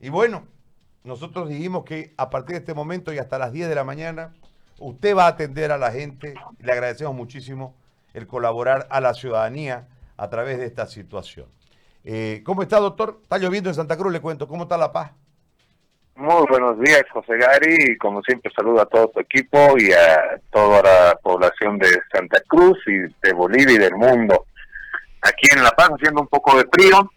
Y bueno, nosotros dijimos que a partir de este momento y hasta las 10 de la mañana, usted va a atender a la gente. Le agradecemos muchísimo el colaborar a la ciudadanía a través de esta situación. Eh, ¿Cómo está, doctor? Está lloviendo en Santa Cruz, le cuento. ¿Cómo está La Paz? Muy buenos días, José Gary, y como siempre saludo a todo tu equipo y a toda la población de Santa Cruz y de Bolivia y del mundo. Aquí en La Paz haciendo un poco de frío,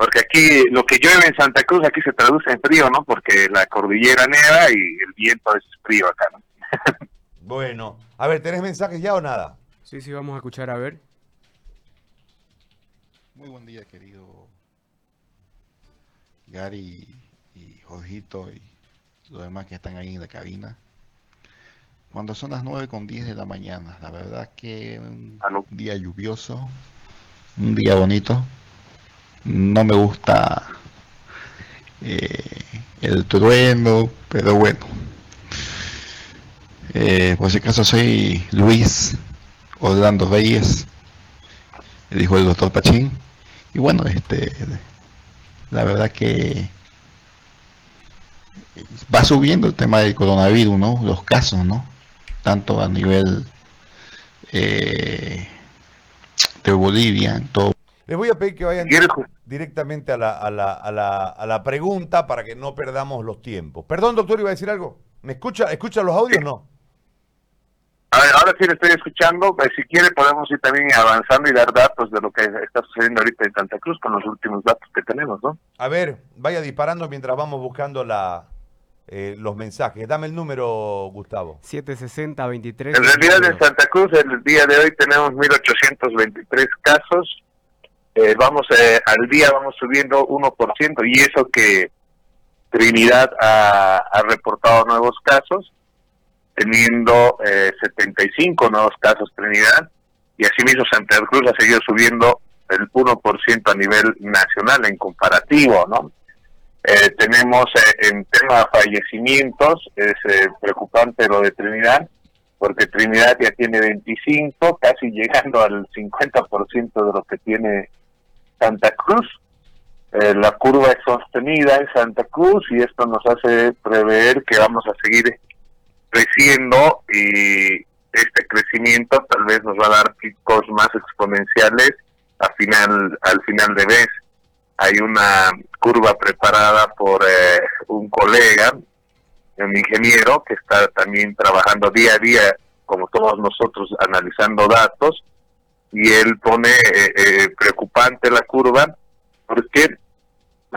porque aquí lo que llueve en Santa Cruz aquí se traduce en frío, ¿no? Porque la cordillera neva y el viento es frío acá, ¿no? bueno, a ver, ¿tenés mensajes ya o nada? Sí, sí, vamos a escuchar a ver. Muy buen día, querido Gary y Jorgito y los demás que están ahí en la cabina. Cuando son las 9 con 10 de la mañana, la verdad que un día lluvioso, un día bonito. No me gusta eh, el trueno, pero bueno. Eh, por si acaso soy Luis Orlando Reyes, el doctor Pachín. Y bueno, este, la verdad que va subiendo el tema del coronavirus, ¿no? Los casos, ¿no? Tanto a nivel eh, de Bolivia, en todo. Les voy a pedir que vayan directamente a la, a, la, a, la, a la pregunta para que no perdamos los tiempos. Perdón, doctor, iba a decir algo. ¿Me escucha, escucha los audios o no? A ver, ahora sí le estoy escuchando. Pues, si quiere podemos ir también avanzando y dar datos de lo que está sucediendo ahorita en Santa Cruz con los últimos datos que tenemos, ¿no? A ver, vaya disparando mientras vamos buscando la, eh, los mensajes. Dame el número, Gustavo. 760-23. En realidad en Santa Cruz el día de hoy tenemos 1823 casos. Eh, vamos eh, al día vamos subiendo 1% y eso que Trinidad ha, reportado nuevos casos teniendo eh, 75 nuevos casos Trinidad y asimismo Santa Cruz ha seguido subiendo el 1% a nivel nacional en comparativo, ¿no? Eh, tenemos eh, en tema de fallecimientos, es eh, preocupante lo de Trinidad, porque Trinidad ya tiene 25, casi llegando al 50% de lo que tiene Santa Cruz. la curva es sostenida en Santa Cruz y esto nos hace prever que vamos a seguir creciendo y este crecimiento tal vez nos va a dar picos más exponenciales al final al final de mes hay una curva preparada por eh, un colega un ingeniero que está también trabajando día a día como todos nosotros analizando datos y él pone eh, eh, preocupante la curva porque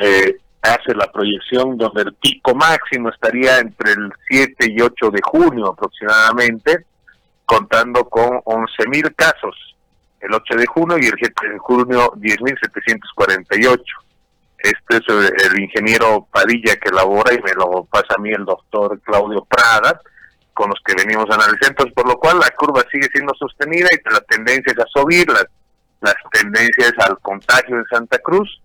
eh, hace la proyección donde el pico máximo estaría entre el 7 y 8 de junio aproximadamente, contando con 11.000 casos el 8 de junio y el 7 de junio 10.748. Este es el, ingeniero Padilla que elabora y me lo pasa a mí el doctor Claudio Prada, con los que venimos analizando. Por lo cual la curva sigue siendo sostenida y la tendencia es a subir, las, las tendencias al contagio en Santa Cruz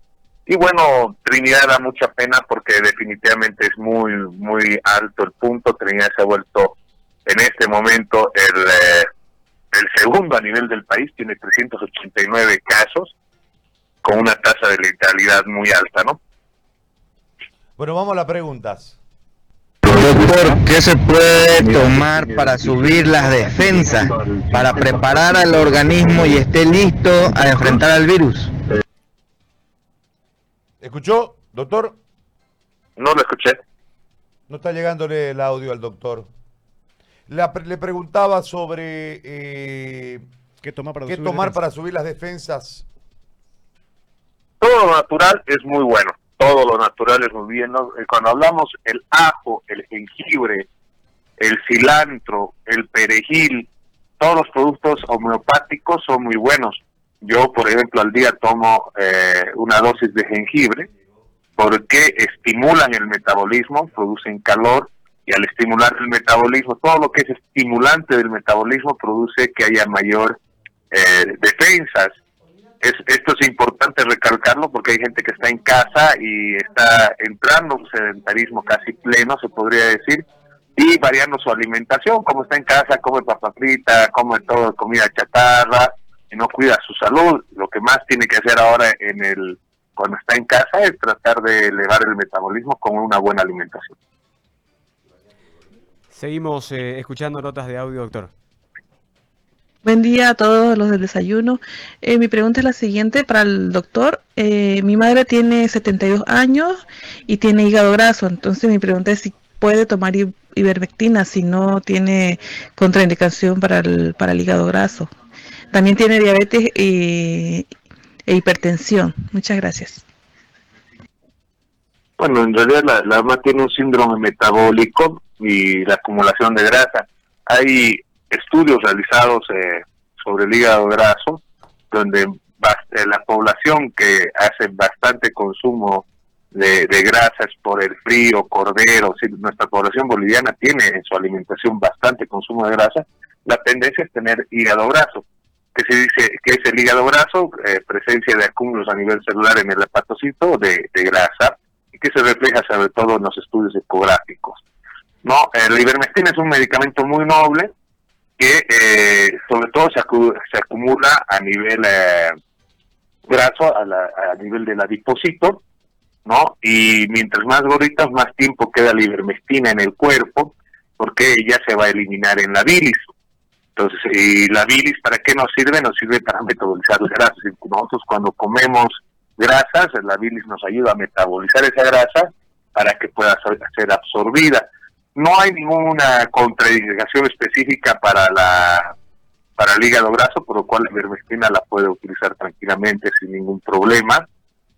y bueno, Trinidad da mucha pena porque definitivamente es muy, muy alto el punto. Trinidad se ha vuelto en este momento el, eh, el segundo a nivel del país, tiene 389 casos, con una tasa de letalidad muy alta, ¿no? Bueno, vamos a las preguntas. Doctor, ¿qué se puede tomar para subir las defensas, para preparar al organismo y esté listo a enfrentar al virus? ¿Escuchó, doctor? No lo escuché. No está llegándole el audio al doctor. La, le preguntaba sobre eh, qué, tomar para, qué subir tomar para subir las defensas. Todo lo natural es muy bueno. Todo lo natural es muy bien. ¿no? Cuando hablamos el ajo, el jengibre, el cilantro, el perejil, todos los productos homeopáticos son muy buenos. Yo, por ejemplo, al día tomo eh, una dosis de jengibre porque estimulan el metabolismo, producen calor y al estimular el metabolismo, todo lo que es estimulante del metabolismo produce que haya mayor eh, defensas. Es, esto es importante recalcarlo porque hay gente que está en casa y está entrando un sedentarismo casi pleno, se podría decir, y variando su alimentación, como está en casa, come papa frita, come todo comida chatarra, y no cuida su salud. Lo que más tiene que hacer ahora en el cuando está en casa es tratar de elevar el metabolismo con una buena alimentación. Seguimos eh, escuchando notas de audio, doctor. Buen día a todos los del desayuno. Eh, mi pregunta es la siguiente para el doctor. Eh, mi madre tiene 72 años y tiene hígado graso, entonces mi pregunta es si puede tomar ivermectina si no tiene contraindicación para el, para hígado graso. También tiene diabetes y, e hipertensión. Muchas gracias. Bueno, en realidad la, la mamá tiene un síndrome metabólico y la acumulación de grasa. Hay estudios realizados eh, sobre el hígado graso, donde eh, la población que hace bastante consumo de, grasas por el frío, cordero, si nuestra población boliviana tiene en su alimentación bastante consumo de grasa, la tendencia es tener hígado graso que se dice que es el hígado graso, eh, presencia de acúmulos a nivel celular en el hepatocito de, grasa, y que se refleja sobre todo en los estudios ecográficos. No, eh, la ivermectina es un medicamento muy noble que eh, sobre todo se, se, acumula a nivel graso, a, a, nivel del adipocito, ¿no? Y mientras más gorditas, más tiempo queda la ivermectina en el cuerpo, porque ella se va a eliminar en la bilis. Entonces, ¿y la bilis para qué nos sirve? Nos sirve para metabolizar las grasas. Nosotros cuando comemos grasas, la bilis nos ayuda a metabolizar esa grasa para que pueda ser absorbida. No hay ninguna contraindicación específica para la para el hígado graso, por lo cual la ivermectina la puede utilizar tranquilamente sin ningún problema,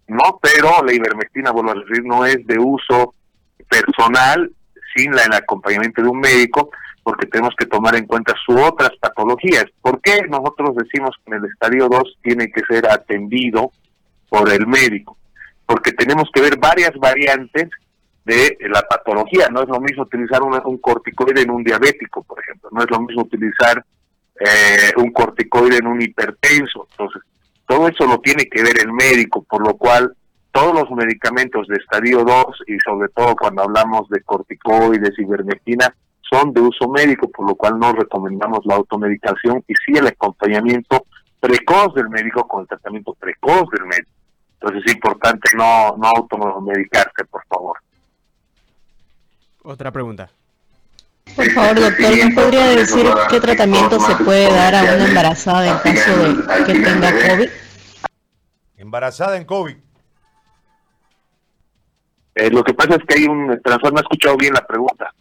¿no? Pero la ivermectina, vuelvo a decir, no es de uso personal sin la, el acompañamiento de un médico, porque tenemos que tomar en cuenta sus otras patologías. ¿Por qué nosotros decimos que en el estadio 2 tiene que ser atendido por el médico? Porque tenemos que ver varias variantes de la patología. No es lo mismo utilizar un, corticoide en un diabético, por ejemplo. No es lo mismo utilizar eh, un corticoide en un hipertenso. Entonces, todo eso lo tiene que ver el médico, por lo cual todos los medicamentos de estadio 2 y sobre todo cuando hablamos de corticoides, ivermectina, son de uso médico, por lo cual no recomendamos la automedicación y sí el acompañamiento precoz del médico con el tratamiento precoz del médico. Entonces es importante no, no automedicarse, por favor. Otra pregunta. Por favor, doctor, ¿me podría decir qué tratamiento se puede dar a una embarazada en caso de que tenga COVID? Embarazada en COVID. Eh, lo que pasa es que hay un... Transforma, no he escuchado bien la pregunta.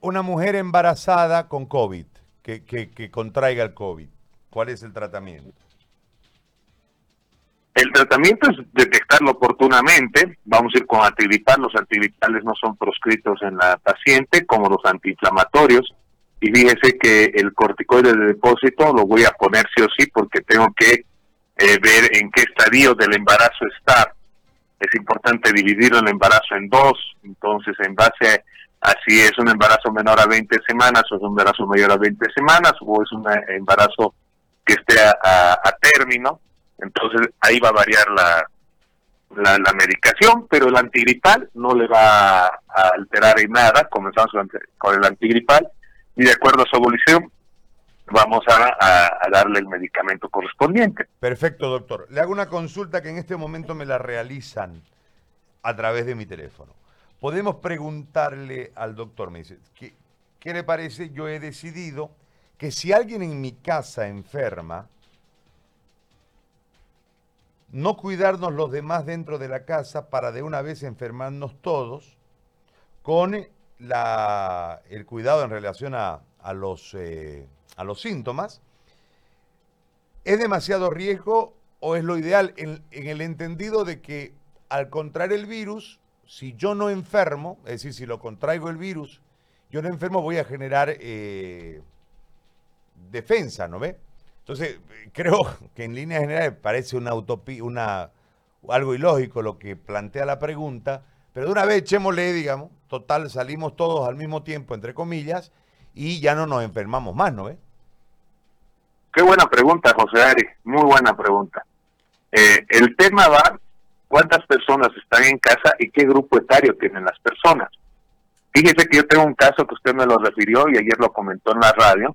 Una, mujer, embarazada con COVID, que, que, contraiga el COVID, ¿cuál es el tratamiento? El tratamiento es detectarlo oportunamente. Vamos a ir con antigripal. Los antigripales no son proscritos en la paciente como los antiinflamatorios. Y fíjese que el corticoide de depósito lo voy a poner sí o sí porque tengo que eh, ver en qué estadio del embarazo está. Es importante dividir el embarazo en dos. Entonces, en base a Así es un embarazo menor a 20 semanas o es un embarazo mayor a 20 semanas o es un embarazo que esté a, término. Entonces ahí va a variar la, la, medicación, pero el antigripal no le va a alterar en nada. Comenzamos con el antigripal y de acuerdo a su evolución vamos a, a, darle el medicamento correspondiente. Perfecto, doctor. Le hago una consulta que en este momento me la realizan a través de mi teléfono podemos preguntarle al doctor, me dice, ¿qué, ¿qué, le parece? Yo he decidido que si alguien en mi casa enferma, no cuidarnos los demás dentro de la casa para de una vez enfermarnos todos con la, el cuidado en relación a, los, eh, a los síntomas. ¿Es demasiado riesgo o es lo ideal en, en el entendido de que al contraer el virus si yo no enfermo, es decir, si lo contraigo el virus, yo no enfermo, voy a generar eh, defensa, ¿no ve? Entonces, creo que en líneas generales parece una utopía, una, algo ilógico lo que plantea la pregunta, pero de una vez echémosle, digamos, total, salimos todos al mismo tiempo, entre comillas, y ya no nos enfermamos más, ¿no ve? Qué buena pregunta, José Ari, muy buena pregunta. Eh, el tema va cuántas personas están en casa y qué grupo etario tienen las personas. Fíjese que yo tengo un caso que usted me lo refirió y ayer lo comentó en la radio,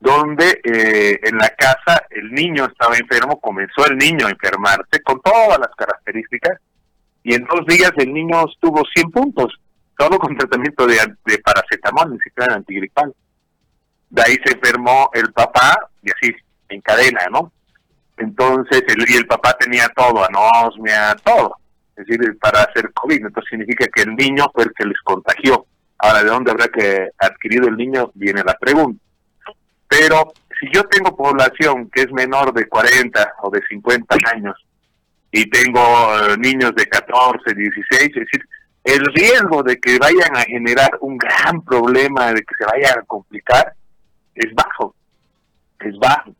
donde eh, en la casa el niño estaba enfermo, comenzó el niño a enfermarse con todas las características y en dos días el niño estuvo 100 puntos, todo con tratamiento de, de paracetamol, ni siquiera antigripal. De ahí se enfermó el papá y así en cadena, ¿no? Entonces, el, y el papá tenía todo, anosmia, todo, es decir, para hacer COVID. Entonces significa que el niño fue el que les contagió. Ahora, ¿de dónde habrá que adquirido el niño? Viene la pregunta. Pero si yo tengo población que es menor de 40 o de 50 años y tengo eh, niños de 14, 16, es decir, el riesgo de que vayan a generar un gran problema, de que se vayan a complicar, es bajo, es bajo.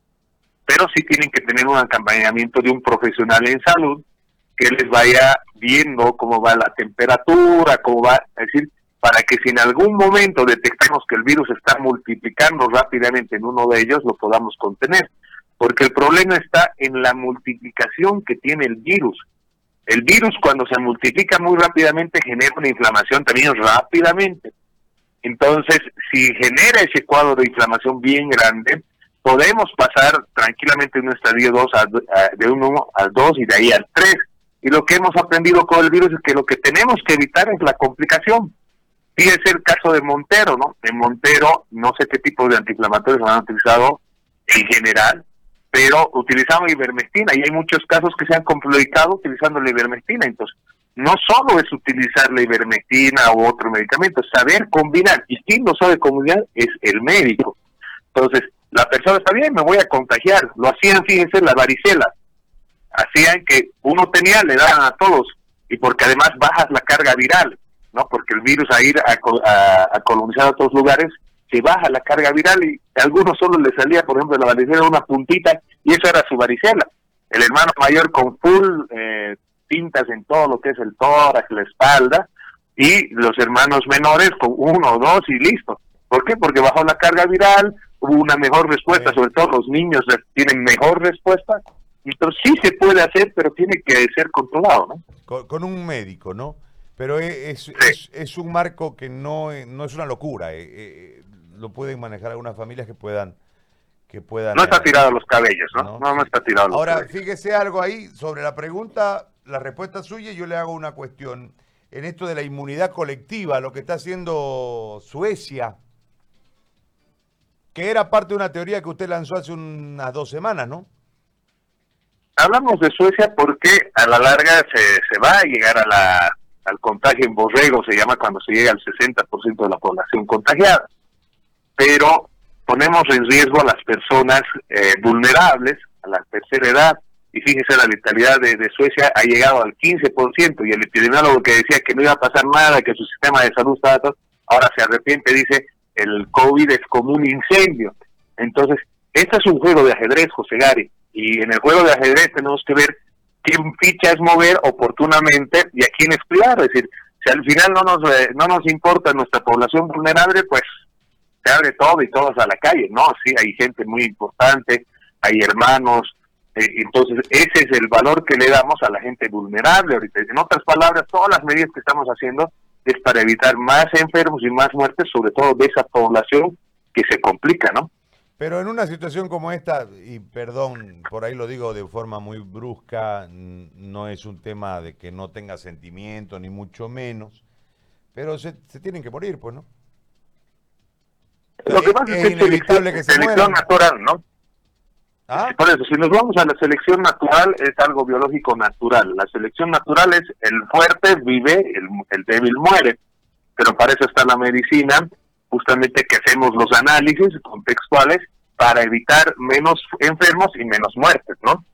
Pero sí tienen que tener un acompañamiento de un profesional en salud que les vaya viendo cómo va la temperatura, cómo va, es decir, para que si en algún momento detectamos que el virus está multiplicando rápidamente en uno de ellos, lo podamos contener. Porque el problema está en la multiplicación que tiene el virus. El virus cuando se multiplica muy rápidamente genera una inflamación también rápidamente. Entonces, si genera ese cuadro de inflamación bien grande, podemos pasar tranquilamente en un estadio 2 de 1 al 2 y de ahí al 3. Y lo que hemos aprendido con el virus es que lo que tenemos que evitar es la complicación. Fíjese el caso de Montero, ¿no? En Montero, no sé qué tipo de antiinflamatorios han utilizado en general, pero utilizamos ivermectina y hay muchos casos que se han complicado utilizando la ivermectina. Entonces, no solo es utilizar la ivermectina u otro medicamento, saber combinar. Y quien no sabe combinar es el médico. Entonces, la persona está bien, me voy a contagiar. Lo hacían, fíjense, la varicela. Hacían que uno tenía, le daban a todos. Y porque además bajas la carga viral. ¿No? Porque el virus a ir a, colonizar otros lugares se baja la carga viral y a algunos solo le salía, por ejemplo, la varicela una puntita y eso era su varicela. El hermano mayor con full eh, tintas en todo lo que es el tórax, la espalda y los hermanos menores con uno o dos y listo. ¿Por qué? Porque bajó la carga viral, hubo una mejor respuesta, sobre todo los niños tienen mejor respuesta. Entonces sí se puede hacer, pero tiene que ser controlado, ¿no? con un médico, ¿no? Pero es, es, un marco que no, no es una locura. Eh, eh, lo pueden manejar algunas familias que puedan... Que puedan no está tirado los cabellos, ¿no? No, no, está tirado los Ahora, fíjese algo ahí sobre la pregunta, la respuesta suya, yo le hago una cuestión. En esto de la inmunidad colectiva, lo que está haciendo Suecia, que era parte de una teoría que usted lanzó hace unas dos semanas, ¿no? Hablamos de Suecia porque a la larga se, se va a llegar a la al contagio en borrego, se llama cuando se llega al 60% de la población contagiada. Pero ponemos en riesgo a las personas eh, vulnerables, a la tercera edad, y fíjese, la letalidad de, Suecia ha llegado al 15%, y el epidemiólogo que decía que no iba a pasar nada, que su sistema de salud estaba todo, ahora se arrepiente, dice, el COVID es como un incendio. Entonces, este es un juego de ajedrez, José Gari, y en el juego de ajedrez tenemos que ver quién ficha es mover oportunamente y a quién es cuidar. Es decir, si al final no nos, eh, no nos importa nuestra población vulnerable, pues se abre todo y todos a la calle. No, sí, hay gente muy importante, hay hermanos. Eh, entonces, ese es el valor que le damos a la gente vulnerable ahorita. En otras palabras, todas las medidas que estamos haciendo es para evitar más enfermos y más muertes, sobre todo de esa población que se complica, ¿no? Pero en una situación como esta, y perdón, por ahí lo digo de forma muy brusca, no es un tema de que no tenga sentimiento, ni mucho menos, pero se, tienen que morir, pues, ¿no? Lo que pasa es, que inevitable que se selección natural, ¿no? ¿Ah? Por eso, si nos vamos a la selección natural, es algo biológico natural. La selección natural es el fuerte vive, el, el débil muere. Pero para eso está la medicina justamente que hacemos los análisis contextuales para evitar menos enfermos y menos muertes, ¿no?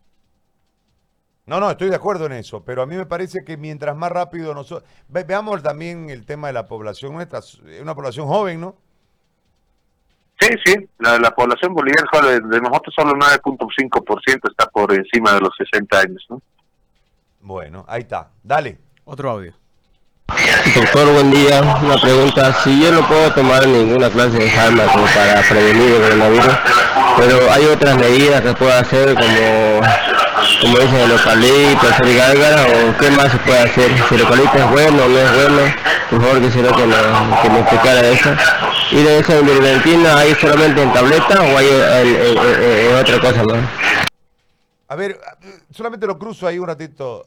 No, no, estoy de acuerdo en eso, pero a mí me parece que mientras más rápido nosotros... veamos también el tema de la población nuestra, una población joven, ¿no? Sí, sí, la, población boliviana de nosotros solo 9.5% está por encima de los 60 años, ¿no? Bueno, ahí está. Dale. Otro audio. Doctor, buen día. Una pregunta. Si yo no puedo tomar ninguna clase de fármaco para prevenir el coronavirus, pero hay otras medidas que puedo hacer como, como dicen el eucalipto, hacer o qué más se puede hacer. Si el eucalipto es bueno o no es bueno, favor quisiera que me, que me explicara eso. ¿Y de esa ivermectina hay solamente en tableta o hay en, otra cosa más? A ver, solamente lo cruzo ahí un ratito.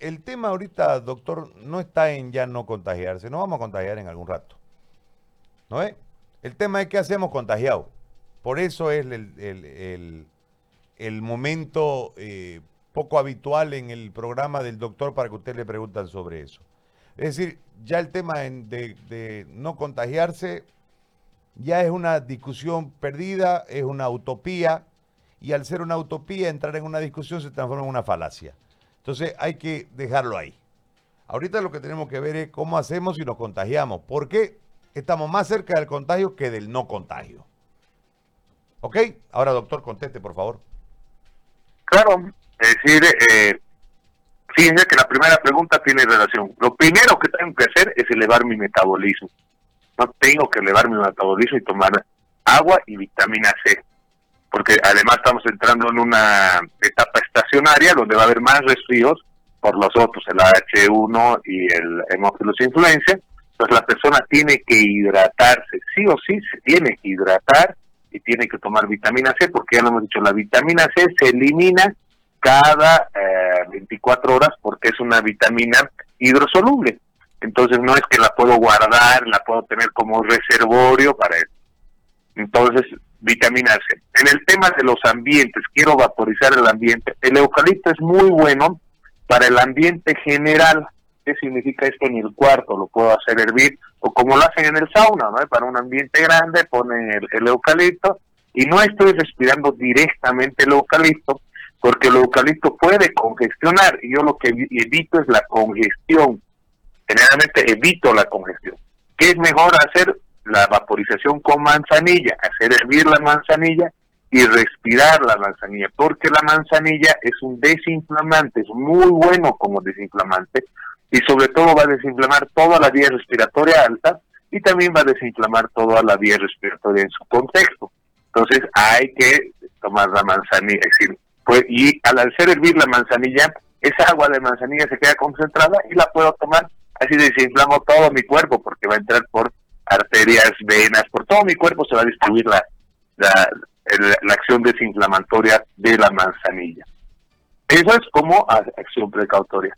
El tema ahorita, doctor, no está en ya no contagiarse. No vamos a contagiar en algún rato. ¿No es? El tema es qué hacemos contagiados. Por eso es el, el, momento eh, poco habitual en el programa del doctor para que usted le preguntan sobre eso. Es decir, ya el tema de, de no contagiarse ya es una discusión perdida, es una utopía, y al ser una utopía, entrar en una discusión se transforma en una falacia. Entonces hay que dejarlo ahí. Ahorita lo que tenemos que ver es cómo hacemos si nos contagiamos. ¿Por qué estamos más cerca del contagio que del no contagio? ¿Ok? Ahora, doctor, conteste, por favor. Claro, es decir, eh, fíjense que la primera pregunta tiene relación. Lo primero que tengo que hacer es elevar mi metabolismo. No tengo que elevar mi metabolismo y tomar agua y vitamina C. Porque además estamos entrando en una etapa estacionaria donde va a haber más resfríos por los otros, el H1 y el hemófilos influencia. Entonces la persona tiene que hidratarse, sí o sí se tiene que hidratar y tiene que tomar vitamina C, porque ya lo hemos dicho, la vitamina C se elimina cada 24 eh, horas porque es una vitamina hidrosoluble. Entonces no es que la puedo guardar, la puedo tener como reservorio para eso. Entonces, vitamina C. En el tema de los ambientes, quiero vaporizar el ambiente. El eucalipto es muy bueno para el ambiente general. ¿Qué significa esto en el cuarto? Lo puedo hacer hervir o como lo hacen en el sauna, ¿no? Para un ambiente grande ponen el, eucalipto y no estoy respirando directamente el eucalipto porque el eucalipto puede congestionar y yo lo que evito es la congestión. Generalmente evito la congestión. ¿Qué es mejor hacer? La vaporización con manzanilla, hacer hervir la manzanilla y respirar la manzanilla, porque la manzanilla es un desinflamante, es muy bueno como desinflamante y sobre todo va a desinflamar toda la vía respiratoria alta y también va a desinflamar toda la vía respiratoria en su contexto. Entonces hay que tomar la manzanilla, es decir, pues, y al hacer hervir la manzanilla, esa agua de manzanilla se queda concentrada y la puedo tomar, así desinflamo todo mi cuerpo porque va a entrar por arterias, venas, por todo mi cuerpo se va a distribuir la, la, acción desinflamatoria de la manzanilla. Eso es como acción precautoria.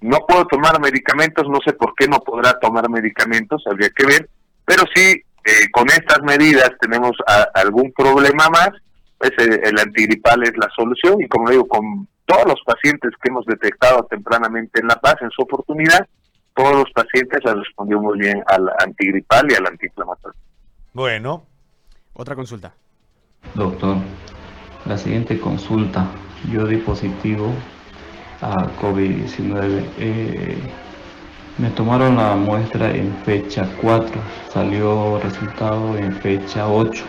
No puedo tomar medicamentos, no sé por qué no podrá tomar medicamentos, habría que ver, pero si eh, con estas medidas tenemos algún problema más, pues eh, el antigripal es la solución y como digo, con todos los pacientes que hemos detectado tempranamente en La Paz, en su oportunidad, todos los pacientes han respondido muy bien al antigripal y al antiinflamatorio. Bueno. Otra consulta. Doctor, la siguiente consulta. Yo di positivo a COVID-19. Eh, me tomaron la muestra en fecha 4, salió resultado en fecha 8.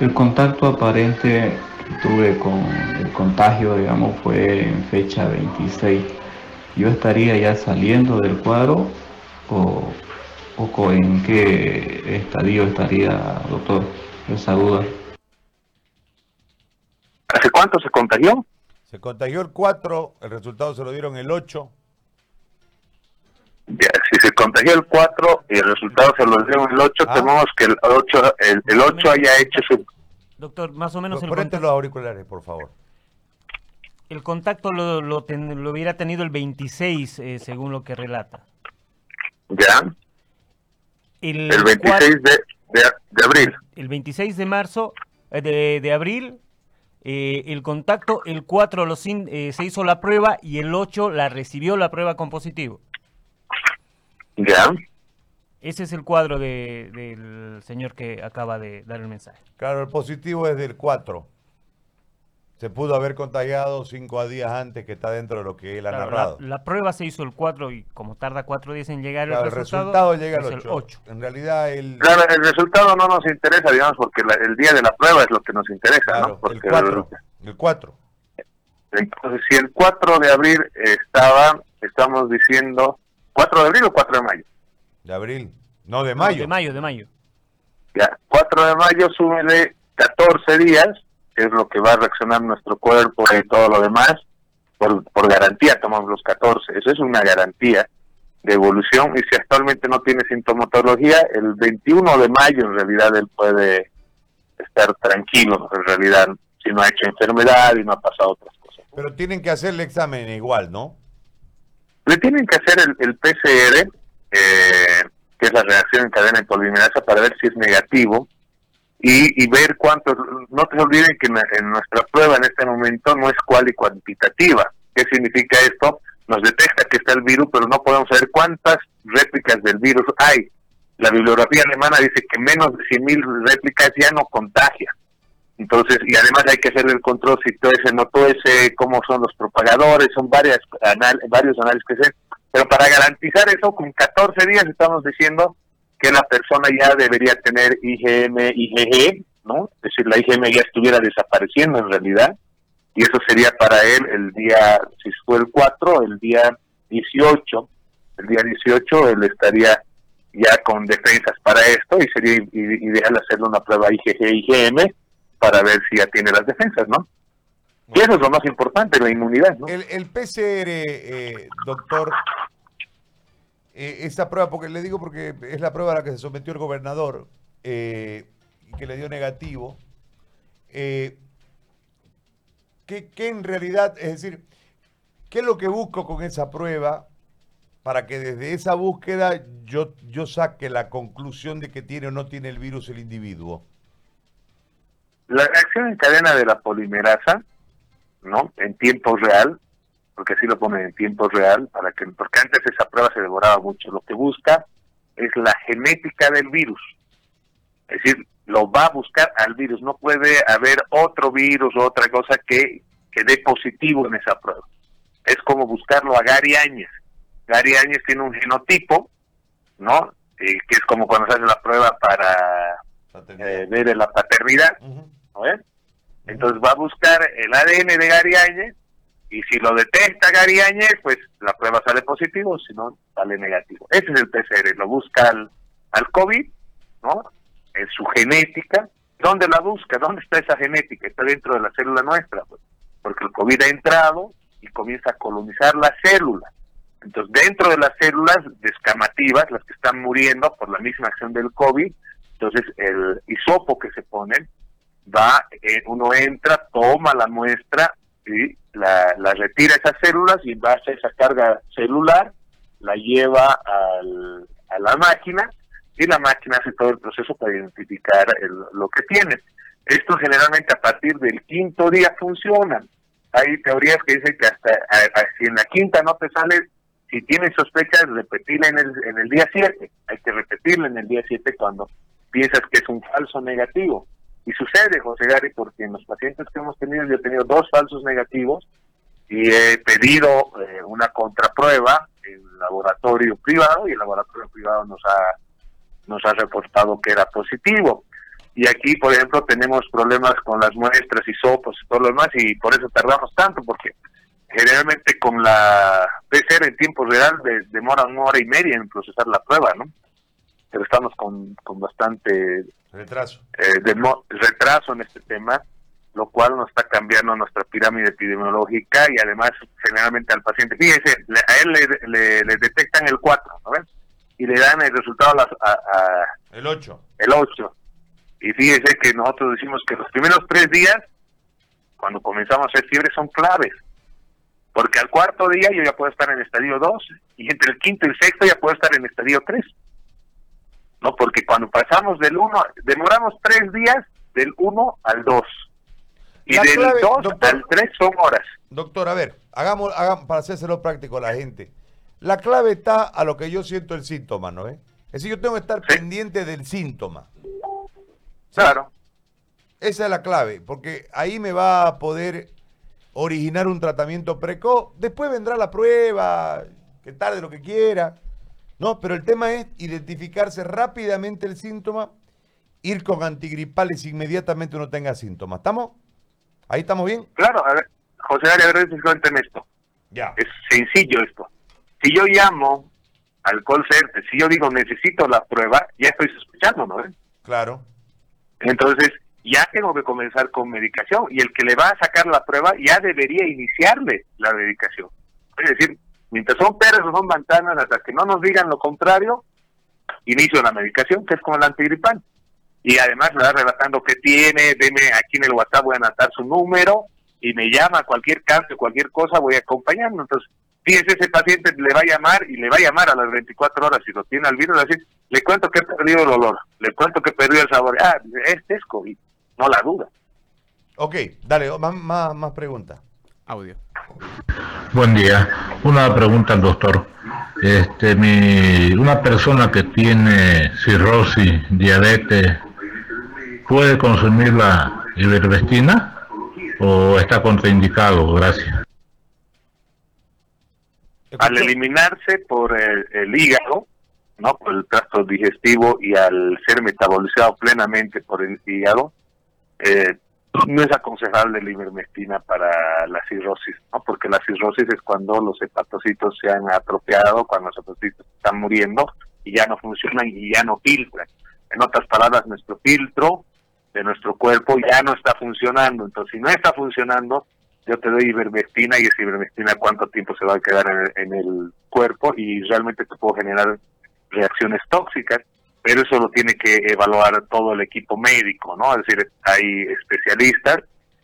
El contacto aparente que tuve con el contagio, digamos, fue en fecha 26. ¿Yo estaría ya saliendo del cuadro o, o en qué estadio estaría, doctor? Esa duda. ¿Hace cuánto se contagió? Se contagió el 4, el resultado se lo dieron el 8. Ya, si se contagió el 4 y el resultado se lo dieron el 8, ah. tenemos que el 8, el, 8 haya hecho su... Doctor, más o menos... el los auriculares, por favor. El contacto lo, lo, hubiera tenido el 26, eh, según lo que relata. ¿Ya? El, 26 de, de, abril. El 26 de marzo, eh, de, de abril, eh, el contacto, el 4 lo eh, se hizo la prueba y el 8 la recibió la prueba con positivo. Ya. Ese es el cuadro del señor que acaba de dar el mensaje. Claro, el positivo es del 4 se pudo haber contagiado cinco días antes que está dentro de lo que él ha narrado. La, prueba se hizo el 4 y como tarda cuatro días en llegar el resultado, llega el 8. En realidad el... Claro, el resultado no nos interesa, digamos, porque el día de la prueba es lo que nos interesa, ¿no? el 4. El 4. Entonces, si el 4 de abril estaba, estamos diciendo, ¿4 de abril o 4 de mayo? De abril, no de mayo. de mayo, de mayo. Ya, 4 de mayo, súmele 14 días, que es lo que va a reaccionar nuestro cuerpo y todo lo demás, por, por garantía tomamos los 14, eso es una garantía. de evolución y si actualmente no tiene sintomatología, el 21 de mayo en realidad él puede estar tranquilo, en realidad, si no ha hecho enfermedad y no ha pasado otras cosas. Pero tienen que hacerle examen igual, ¿no? Le tienen que hacer el, el PCR, eh, que es la reacción en cadena de polimerasa, para ver si es negativo y, y ver cuántos. No te olviden que en, nuestra prueba en este momento no es cual y cuantitativa. ¿Qué significa esto? Nos detecta que está el virus, pero no podemos saber cuántas réplicas del virus hay. La bibliografía alemana dice que menos de 100.000 réplicas ya no contagia. Entonces, y además hay que hacer el control si todo ese, no todo ese, cómo son los propagadores, son varias anal, varios análisis que se pero para garantizar eso, con 14 días estamos diciendo que la persona ya debería tener IgM, IgG, ¿no? Es decir, la IgM ya estuviera desapareciendo en realidad, y eso sería para él el día, si fue el 4, el día 18, el día 18 él estaría ya con defensas para esto y sería ideal hacerle una prueba IgG-IgM para ver si ya tiene las defensas, ¿no? Y eso es lo más importante, la inmunidad, ¿no? El, el PCR, eh, doctor, eh, esta prueba, porque le digo porque es la prueba a la que se sometió el gobernador eh, y que le dio negativo. Eh, ¿qué, en realidad, es decir, qué es lo que busco con esa prueba para que desde esa búsqueda yo, yo saque la conclusión de que tiene o no tiene el virus el individuo? La reacción en cadena de la polimerasa, ¿no? En tiempo real, porque así lo ponen en tiempo real, para que porque antes esa prueba se devoraba mucho. Lo que busca es la genética del virus. Es decir, lo va a buscar al virus. No puede haber otro virus o otra cosa que, que dé positivo en esa prueba. Es como buscarlo a Gary Áñez. Gary Áñez tiene un genotipo, ¿no? Eh, que es como cuando se hace la prueba para eh, ver la paternidad. Entonces va a buscar el ADN de Gary Áñez y si lo detecta Gary Áñez, pues la prueba sale positivo, si no, sale negativo. Ese es el PCR, lo busca al, al COVID, ¿no? En su genética. ¿Dónde la busca? ¿Dónde está esa genética? Está dentro de la célula nuestra, pues. Porque el COVID ha entrado y comienza a colonizar la célula. Entonces, dentro de las células descamativas, las que están muriendo por la misma acción del COVID, entonces el hisopo que se pone, va, eh, uno entra, toma la muestra y la, la retira esas células y en base a esa carga celular la lleva al, a la máquina y la máquina hace todo el proceso para identificar lo que tiene. Esto generalmente a partir del quinto día funciona. Hay teorías que dicen que hasta si en la quinta no te sale, si tienes sospechas, repetirla en el, en el día 7. Hay que repetirla en el día 7 cuando piensas que es un falso negativo. Y sucede, José Gary, porque en los pacientes que hemos tenido, yo he tenido dos falsos negativos y he pedido eh, una contraprueba en laboratorio privado y el laboratorio privado nos ha, nos ha reportado que era positivo. Y aquí, por ejemplo, tenemos problemas con las muestras y sopos y todo lo demás y por eso tardamos tanto, porque generalmente con la PCR en tiempo real demora una hora y media en procesar la prueba, ¿no? Pero estamos con, con bastante Retraso. Eh, de retraso en este tema, lo cual nos está cambiando nuestra pirámide epidemiológica y además generalmente al paciente, fíjese, a él le, le, detectan el 4, ¿no ven? Y le dan el resultado a, el 8. El 8. Y fíjese que nosotros decimos que los primeros tres días, cuando comenzamos a hacer fiebre, son claves. Porque al cuarto día yo ya puedo estar en estadio 2 y entre el quinto y el sexto ya puedo estar en estadio 3. ¿No? Porque cuando pasamos del 1, demoramos tres días del 1 al 2. Y del 2 al 3 son horas. Doctor, a ver, hagamos, hagamos para hacérselo práctico a la gente. La clave está a lo que yo siento el síntoma, ¿no? Es decir, yo tengo que estar pendiente del síntoma. Claro. Esa es la clave, porque ahí me va a poder originar un tratamiento precoz. Después vendrá la prueba, que tarde lo que quiera. No, pero el tema es identificarse rápidamente el síntoma, ir con antigripales inmediatamente uno tenga síntomas. ¿Estamos? ¿Ahí estamos bien? Claro, a ver, José María, a ver si esto. Ya. Es sencillo esto. Si yo llamo al call center, si yo digo necesito la prueba, ya estoy sospechando, ¿no? Claro. Entonces, ya tengo que comenzar con medicación y el que le va a sacar la prueba ya debería iniciarle la medicación. Es decir, Mientras son peras o son manzanas, hasta que no nos digan lo contrario, inicio la medicación, que es como el antigripal. Y además me va relatando qué tiene, deme aquí en el WhatsApp, voy a anotar su número, y me llama cualquier cambio, cualquier cosa, voy acompañando. Entonces, fíjese, ese paciente le va a llamar y le va a llamar a las 24 horas si lo tiene al virus, así, le cuento que he perdido el olor, le cuento que he perdido el sabor. Ah, este es COVID, no la duda. Ok, dale, más, más, más preguntas. Audio. Buen día. Una pregunta al doctor. Este, mi, una persona que tiene cirrosis, diabetes, ¿puede consumir la ivermectina o está contraindicado? Gracias. Al eliminarse por el, el hígado, ¿no? por el tracto digestivo y al ser metabolizado plenamente por el hígado, eh, no es aconsejable la ivermectina para la cirrosis, ¿no? porque la cirrosis es cuando los hepatocitos se han atrofiado, cuando los hepatocitos están muriendo y ya no funcionan y ya no filtran. En otras palabras, nuestro filtro de nuestro cuerpo ya no está funcionando. Entonces, si no está funcionando, yo te doy ivermectina y esa ivermectina cuánto tiempo se va a quedar en el, en el cuerpo y realmente te puedo generar reacciones tóxicas pero eso lo tiene que evaluar todo el equipo médico, ¿no? Es decir, hay especialistas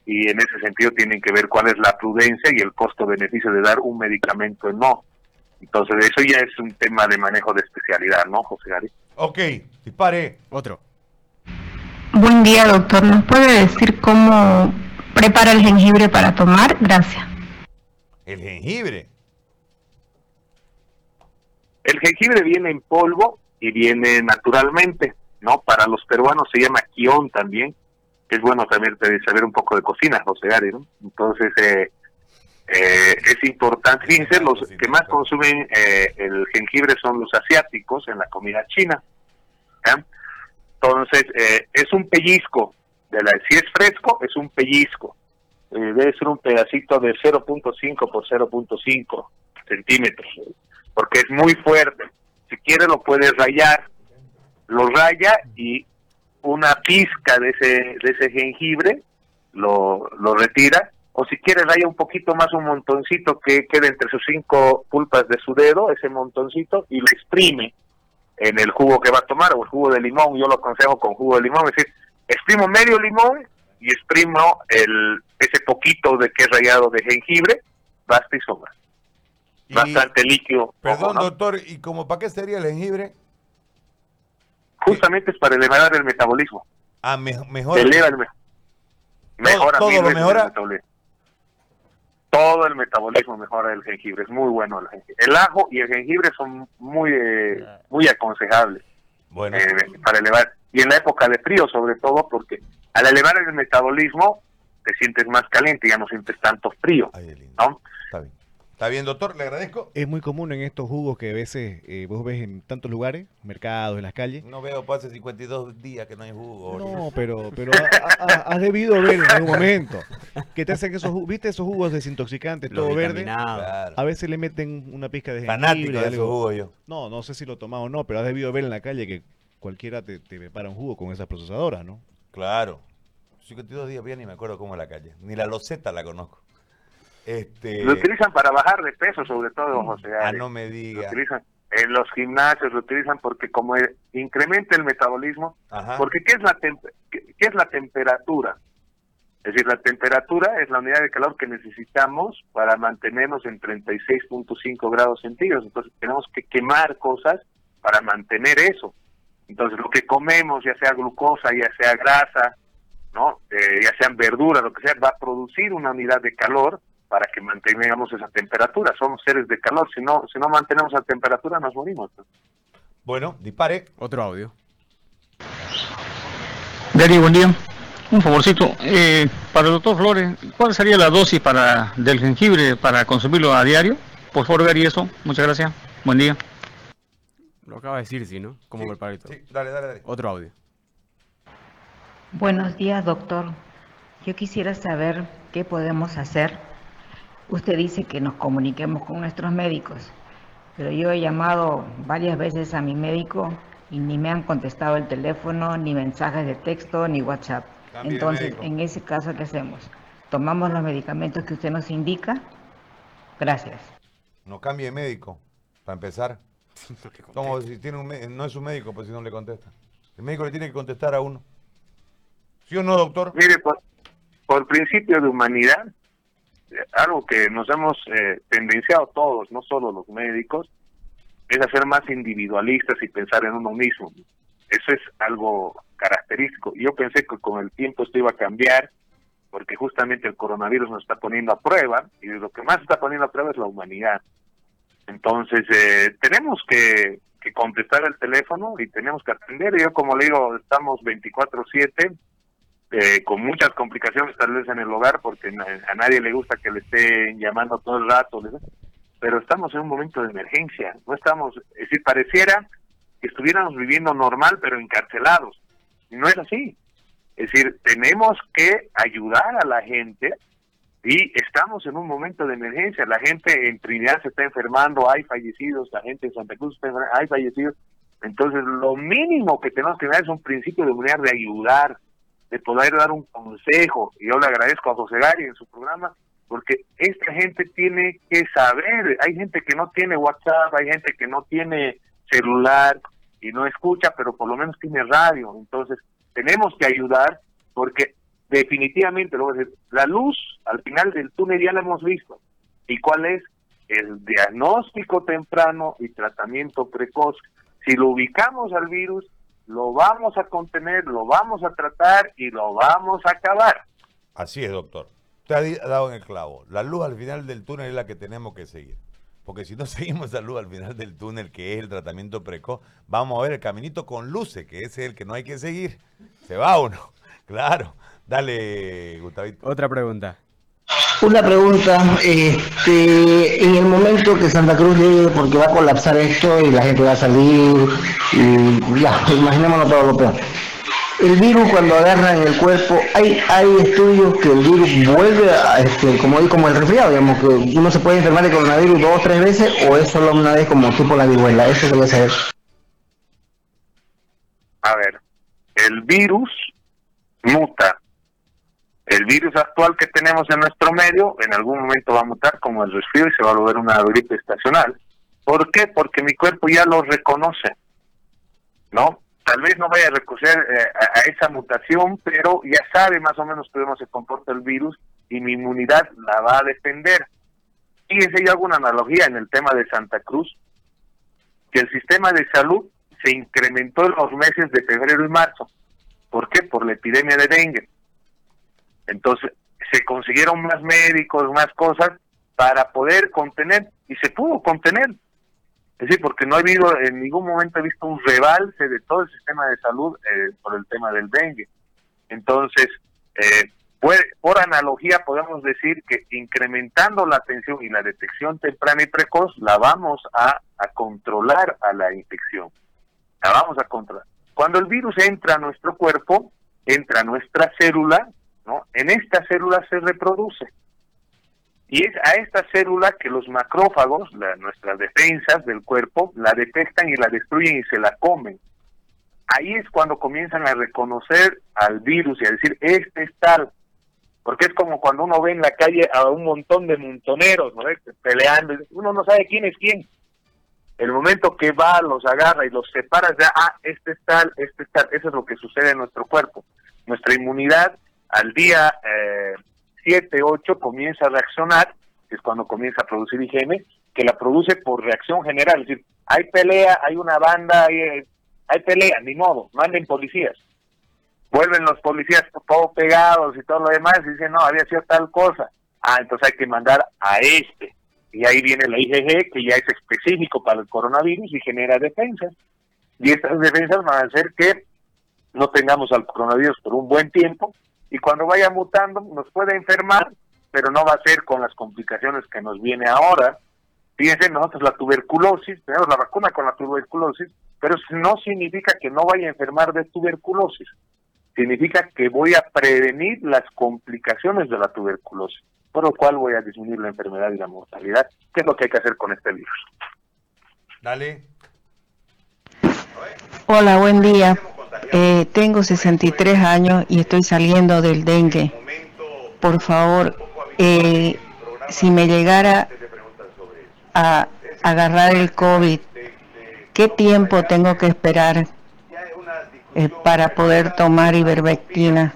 y en ese sentido tienen que ver cuál es la prudencia y el costo-beneficio de dar un medicamento no. Entonces, eso ya es un tema de manejo de especialidad, ¿no, José Gary? Ok, dispare. Otro. Buen día, doctor. ¿Nos puede decir cómo prepara el jengibre para tomar? Gracias. El jengibre. El jengibre viene en polvo y viene naturalmente, ¿no? Para los peruanos se llama quión también, es bueno también saber un poco de cocina, José Gary, ¿no? Entonces, eh, eh, es importante, fíjense, los que más consumen eh, el jengibre son los asiáticos en la comida china. Entonces, es un pellizco, de la, si es fresco, es un pellizco. debe ser un pedacito de 0.5 por 0.5 centímetros, porque es muy fuerte si quiere lo puede rayar, lo raya y una pizca de ese, de ese jengibre lo, lo retira, o si quiere raya un poquito más, un montoncito que quede entre sus cinco pulpas de su dedo, ese montoncito, y lo exprime en el jugo que va a tomar, o el jugo de limón, yo lo aconsejo con jugo de limón, es decir, exprimo medio limón y exprimo el, ese poquito de que es rayado de jengibre, basta y sobra bastante líquido. Perdón, doctor, ¿y como para qué sería el jengibre? Justamente es para elevar el metabolismo. Ah, mejor. Eleva el mejora todo, lo mejora. El todo el metabolismo mejora el jengibre, es muy bueno el jengibre. El ajo y el jengibre son muy eh, muy aconsejables bueno. Eh, para elevar. Y en la época de frío, sobre todo, porque al elevar el metabolismo te sientes más caliente, ya no sientes tanto frío. ¿no? Está bien. Está bien, doctor, le agradezco. Es muy común en estos jugos que a veces eh, vos ves en tantos lugares, mercados, en las calles. No veo, pues hace 52 días que no hay jugo. No, pero, pero has debido ver en algún momento que te hacen esos jugos, ¿viste esos jugos desintoxicantes, todo verde? A veces le meten una pizca de jengibre. Fanático de esos jugos yo. No, no sé si lo tomado o no, pero has debido ver en la calle que cualquiera te, te prepara un jugo con esas procesadoras, ¿no? Claro. 52 días bien ni me acuerdo cómo es la calle. Ni la loseta la conozco. Este... Lo utilizan para bajar de peso, sobre todo, José. Ah, no me diga. en los gimnasios lo utilizan porque como incrementa el metabolismo, porque ¿qué es, la qué, es la temperatura? Es decir, la temperatura es la unidad de calor que necesitamos para mantenernos en 36.5 grados centígrados. Entonces tenemos que quemar cosas para mantener eso. Entonces lo que comemos, ya sea glucosa, ya sea grasa, no, eh, ya sean verduras, lo que sea, va a producir una unidad de calor para que mantengamos esa temperatura. Somos seres de calor, si no, si no mantenemos la temperatura nos morimos. Bueno, dispare. Otro audio. Gary, buen día. Un favorcito, eh, para el doctor Flores, ¿cuál sería la dosis para del jengibre para consumirlo a diario? Por favor, Gary, eso. Muchas gracias. Buen día. Lo acaba de decir, sí, ¿no? ¿Cómo sí, preparar Sí, dale, dale, dale. Otro audio. Buenos días, doctor. Yo quisiera saber qué podemos hacer Usted dice que nos comuniquemos con nuestros médicos, pero yo he llamado varias veces a mi médico y ni me han contestado el teléfono, ni mensajes de texto, ni WhatsApp. Entonces, en ese caso, ¿qué hacemos? ¿Tomamos los medicamentos que usted nos indica? Gracias. No cambie de médico, para empezar. Como si tiene un, no es un médico, pues si no le contesta. El médico le tiene que contestar a uno. ¿Sí o no, doctor? Mire, por, por principio de humanidad, algo que nos hemos eh, tendenciado todos, no solo los médicos, es a ser más individualistas y pensar en uno mismo. Eso es algo característico. Yo pensé que con el tiempo esto iba a cambiar, porque justamente el coronavirus nos está poniendo a prueba, y lo que más está poniendo a prueba es la humanidad. Entonces, eh, tenemos que, que, contestar el teléfono y tenemos que atender. Yo, como le digo, estamos 24-7, eh, con muchas complicaciones tal vez en el hogar, porque a nadie le gusta que le estén llamando todo el rato, pero estamos en un momento de emergencia. No estamos, es decir, pareciera que estuviéramos viviendo normal, pero encarcelados. No es así. Es decir, tenemos que ayudar a la gente y estamos en un momento de emergencia. La gente en Trinidad se está enfermando, hay fallecidos, la gente en Santa Cruz está hay fallecidos. Entonces, lo mínimo que tenemos que dar es un principio de unidad, de ayudar, de poder dar un consejo. Y yo le agradezco a José Gary en su programa, porque esta gente tiene que saber. Hay gente que no tiene WhatsApp, hay gente que no tiene celular y no escucha, pero por lo menos tiene radio. Entonces, tenemos que ayudar porque definitivamente, lo voy a decir, la luz al final del túnel ya la hemos visto. ¿Y cuál es? El diagnóstico temprano y tratamiento precoz. Si lo ubicamos al virus, lo vamos a contener, lo vamos a tratar y lo vamos a acabar. Así es, doctor. Usted ha dado en el clavo. La luz al final del túnel es la que tenemos que seguir. Porque si no seguimos la luz al final del túnel, que es el tratamiento precoz, vamos a ver el caminito con luces, que ese es el que no hay que seguir. Se va uno. Claro. Dale, Gustavito. Otra pregunta. Una pregunta, este, en el momento que Santa Cruz llegue, porque va a colapsar esto y la gente va a salir, y ya, imaginémonos todo lo peor. El virus cuando agarra en el cuerpo, hay, hay estudios que el virus vuelve a, este, como, como el resfriado, digamos, que uno se puede enfermar de coronavirus dos o tres veces, o es solo una vez como tipo la viruela, eso quería saber. A ver, el virus muta. El virus actual que tenemos en nuestro medio en algún momento va a mutar como el resfrío y se va a volver una gripe estacional. ¿Por qué? Porque mi cuerpo ya lo reconoce. ¿No? Tal vez no vaya a reconocer eh, a, esa mutación, pero ya sabe más o menos cómo se comporta el virus y mi inmunidad la va a defender. Fíjense, yo hago una analogía en el tema de Santa Cruz, que el sistema de salud se incrementó en los meses de febrero y marzo. ¿Por qué? Por la epidemia de dengue. Entonces, se consiguieron más médicos, más cosas para poder contener, y se pudo contener. Es decir, porque no ha habido, en ningún momento he visto un rebalse de todo el sistema de salud eh, por el tema del dengue. Entonces, eh, por analogía podemos decir que incrementando la atención y la detección temprana y precoz, la vamos a, a controlar a la infección. La vamos a controlar. Cuando el virus entra a nuestro cuerpo, entra a nuestra célula, ¿no? En esta célula se reproduce. Y es a esta célula que los macrófagos, nuestras defensas del cuerpo, la detectan y la destruyen y se la comen. Ahí es cuando comienzan a reconocer al virus y a decir, este es tal. Porque es como cuando uno ve en la calle a un montón de montoneros, ¿no? Peleando, uno no sabe quién es quién. El momento que va, los agarra y los separa, ya, ah, este es tal, este es tal. Eso es lo que sucede en nuestro cuerpo. Nuestra inmunidad al día eh, 7, 8 comienza a reaccionar, que es cuando comienza a producir IgM, que la produce por reacción general. Es decir, hay pelea, hay una banda, hay, eh, hay pelea, ni modo, manden policías. Vuelven los policías todos pegados y todo lo demás y dicen, no, había sido tal cosa. Ah, entonces hay que mandar a este y ahí viene la IgG, que ya es específico para el coronavirus y genera defensas. Y estas defensas van a hacer que no tengamos al coronavirus por un buen tiempo y cuando vaya mutando nos puede enfermar, pero no va a ser con las complicaciones que nos viene ahora. Fíjense, nosotros la tuberculosis, tenemos la vacuna con la tuberculosis, pero no significa que no vaya a enfermar de tuberculosis. Significa que voy a prevenir las complicaciones de la tuberculosis por lo cual voy a disminuir la enfermedad y la mortalidad, ¿Qué es lo que hay que hacer con este virus. Dale. Hola, buen día. Eh, tengo 63 años y estoy saliendo del dengue. Por favor, eh, si me llegara a agarrar el COVID, ¿qué tiempo tengo que esperar eh, para poder tomar ivermectina?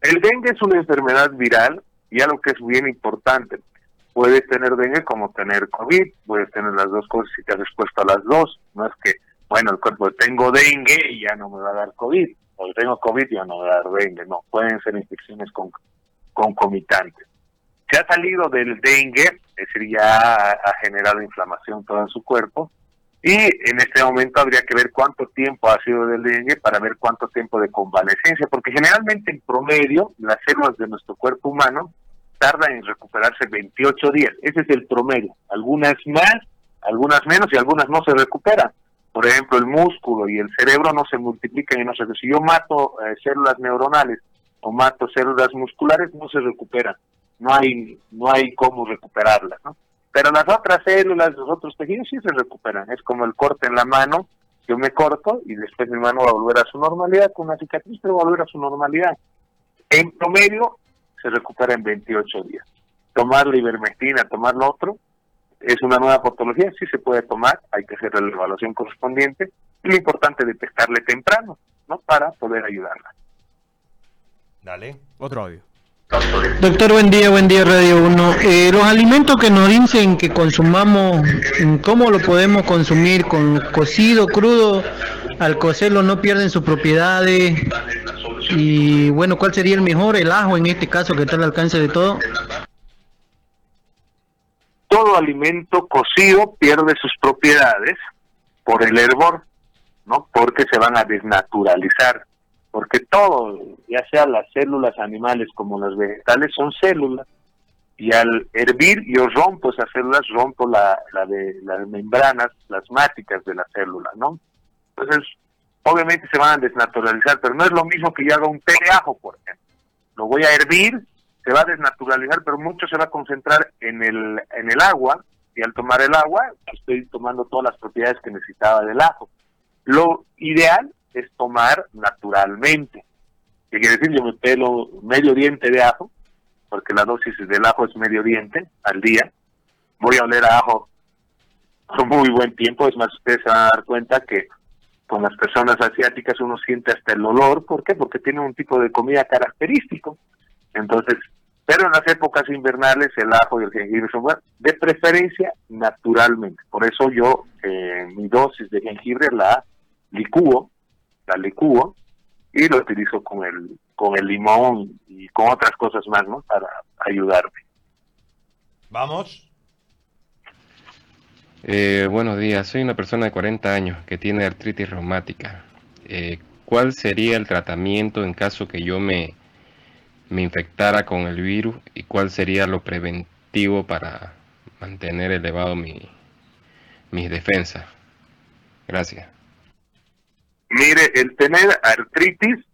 El dengue es una enfermedad viral y algo que es bien importante. Puedes tener dengue como tener COVID, puedes tener las dos cosas si te has expuesto a las dos. No es que, bueno, el cuerpo tengo dengue y ya no me va a dar COVID, o tengo COVID y ya no me va a dar dengue. No, pueden ser infecciones con, concomitantes. Se ha salido del dengue, es decir, ya ha, generado inflamación todo en su cuerpo, y en este momento habría que ver cuánto tiempo ha sido del dengue para ver cuánto tiempo de convalecencia, porque generalmente en promedio las células de nuestro cuerpo humano tardan en recuperarse 28 días. Ese es el promedio. Algunas más, algunas menos y algunas no se recuperan. Por ejemplo, el músculo y el cerebro no se multiplican y no se... Si yo mato eh, células neuronales o mato células musculares, no se recuperan. No hay, no hay cómo recuperarlas, ¿no? Pero las otras células, los otros tejidos sí se recuperan. Es como el corte en la mano. Yo me corto y después mi mano va a volver a su normalidad. Con una cicatriz pero va a volver a su normalidad. En promedio, se recupera en 28 días. Tomar la ivermectina, tomar lo otro, es una nueva patología, sí se puede tomar, hay que hacer la evaluación correspondiente, y lo importante es detectarle temprano, ¿no? Para poder ayudarla. Dale. Otro audio. Doctor, buen día, buen día Radio 1. Eh, los alimentos que nos dicen que consumamos, ¿cómo lo podemos consumir? ¿Con cocido, crudo? Al cocerlo no pierden sus propiedades. Y bueno, ¿cuál sería el mejor? El ajo en este caso que está al alcance de todo. Todo alimento cocido pierde sus propiedades por el hervor, ¿no? Porque se van a desnaturalizar. Porque todo, ya sea las células animales como las vegetales, son células. Y al hervir yo rompo esas células, rompo la, la de las membranas plasmáticas de la célula, ¿no? Entonces, obviamente se van a desnaturalizar, pero no es lo mismo que yo haga un té de ajo, por. Lo voy a hervir, se va a desnaturalizar, pero mucho se va a concentrar en el, en el agua, y al tomar el agua, estoy tomando todas las propiedades que necesitaba del ajo. Lo ideal es tomar naturalmente. ¿Qué quiere decir? Yo me pelo medio diente de ajo, porque la dosis del ajo es medio diente al día. Voy a oler a ajo con muy buen tiempo, es más, ustedes se van a dar cuenta que con las personas asiáticas uno siente hasta el olor, ¿por qué? Porque tiene un tipo de comida característico. Entonces, pero en las épocas invernales el ajo y el jengibre son de preferencia naturalmente. Por eso yo eh, mi dosis de jengibre la licúo, la licúo y lo utilizo con el con el limón y con otras cosas más, ¿no? Para ayudarme. Vamos. Eh, buenos días, soy una persona de 40 años que tiene artritis reumática. Eh, ¿Cuál sería el tratamiento en caso que yo me, me infectara con el virus y cuál sería lo preventivo para mantener elevado mi, mis defensas? Gracias. Mire, el tener artritis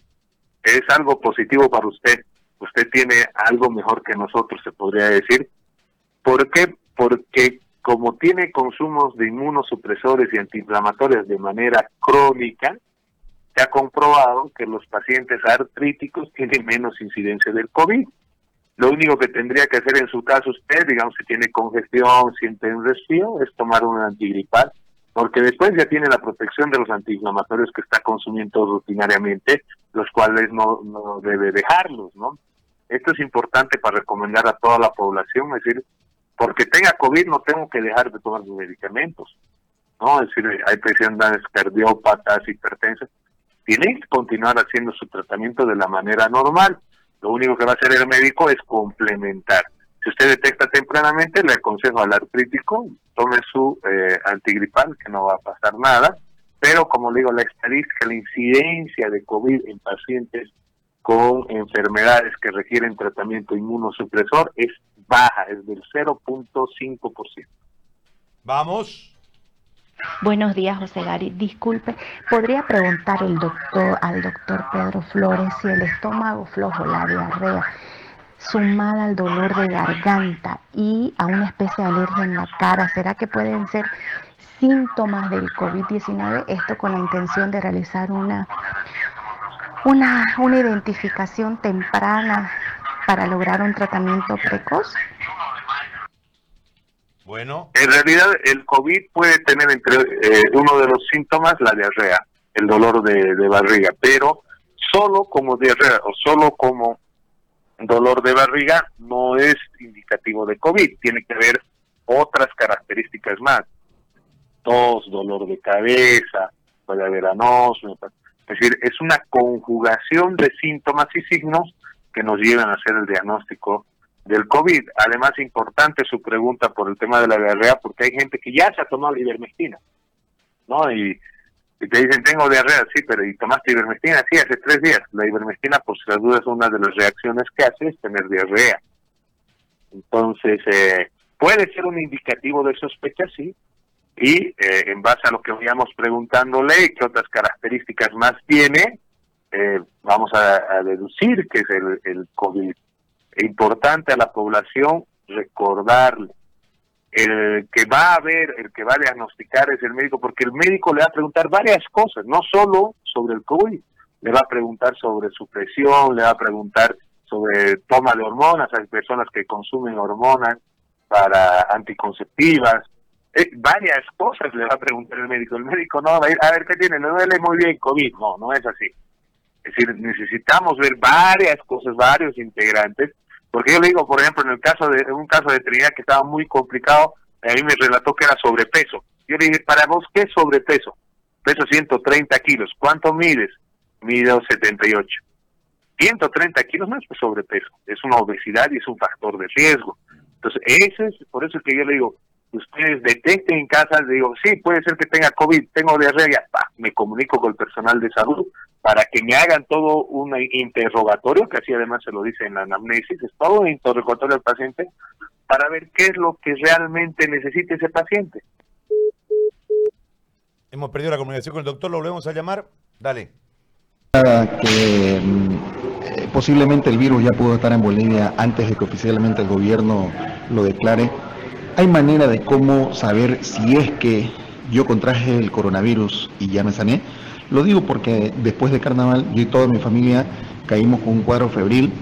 es algo positivo para usted. Usted tiene algo mejor que nosotros, se podría decir. ¿Por qué? Porque como tiene consumos de inmunosupresores y antiinflamatorios de manera crónica, se ha comprobado que los pacientes artríticos tienen menos incidencia del COVID. Lo único que tendría que hacer en su caso usted, digamos, si tiene congestión, siente un resfrío, es tomar un antigripal, porque después ya tiene la protección de los antiinflamatorios que está consumiendo rutinariamente, los cuales no, no debe dejarlos, ¿no? Esto es importante para recomendar a toda la población, es decir, porque tenga COVID no tengo que dejar de tomar mis medicamentos. ¿no? Es decir, hay pacientes cardiópatas, hipertensas, tienen que continuar haciendo su tratamiento de la manera normal. Lo único que va a hacer el médico es complementar. Si usted detecta tempranamente, le aconsejo al artrítico, tome su eh, antigripal, que no va a pasar nada, pero como le digo, la estadística, la incidencia de COVID en pacientes con enfermedades que requieren tratamiento inmunosupresor es baja, es del 0.5%. Vamos. Buenos días, José Gary. Disculpe, ¿podría preguntar el doctor, al doctor Pedro Flores si el estómago flojo, la diarrea, sumada al dolor de garganta y a una especie de alergia en la cara, ¿será que pueden ser síntomas del COVID-19? Esto con la intención de realizar una, una, una identificación temprana para lograr un tratamiento precoz? Bueno. En realidad, el COVID puede tener entre eh, uno de los síntomas la diarrea, el dolor de, de barriga, pero solo como diarrea o solo como dolor de barriga no es indicativo de COVID, tiene que haber otras características más. Tos, dolor de cabeza, puede haber anosmia, es decir, es una conjugación de síntomas y signos que nos llevan a hacer el diagnóstico del COVID. Además, importante su pregunta por el tema de la diarrea, porque hay gente que ya se ha tomado la ivermectina, ¿no? Y, te dicen, tengo diarrea, sí, pero ¿y tomaste ivermectina? Sí, hace tres días. La ivermectina, por si las dudas, una de las reacciones que hace es tener diarrea. Entonces, eh, puede ser un indicativo de sospecha, sí, y eh, en base a lo que veíamos preguntándole qué otras características más tiene, eh, vamos a, deducir que es el, COVID. Importante a la población recordarle, el que va a ver, el que va a diagnosticar es el médico, porque el médico le va a preguntar varias cosas, no solo sobre el COVID, le va a preguntar sobre su presión, le va a preguntar sobre toma de hormonas, hay personas que consumen hormonas para anticonceptivas, eh, varias cosas le va a preguntar el médico. El médico no va a ir, a ver qué tiene, no duele muy bien COVID. No, no es así. Es decir, necesitamos ver varias cosas, varios integrantes, porque yo le digo, por ejemplo, en el caso de en un caso de Trinidad que estaba muy complicado, a mí me relató que era sobrepeso. Yo le dije, para vos, ¿qué es sobrepeso? Peso 130 kilos. ¿Cuánto mides? Mido 78. 130 kilos no es sobrepeso, es una obesidad y es un factor de riesgo. Entonces, ese es, por eso es que yo le digo, ustedes detecten en casa, digo, sí, puede ser que tenga COVID, tengo diarrea, me comunico con el personal de salud para que me hagan todo un interrogatorio, que así además se lo dice en la anamnesis, es todo un interrogatorio al paciente, para ver qué es lo que realmente necesita ese paciente. Hemos perdido la comunicación con el doctor, lo volvemos a llamar. Dale. Que mm, eh, posiblemente el virus ya pudo estar en Bolivia antes de que oficialmente el gobierno lo declare ¿Hay manera de cómo saber si es que yo contraje el coronavirus y ya me sané? Lo digo porque después de carnaval yo y toda mi familia caímos con un cuadro febril,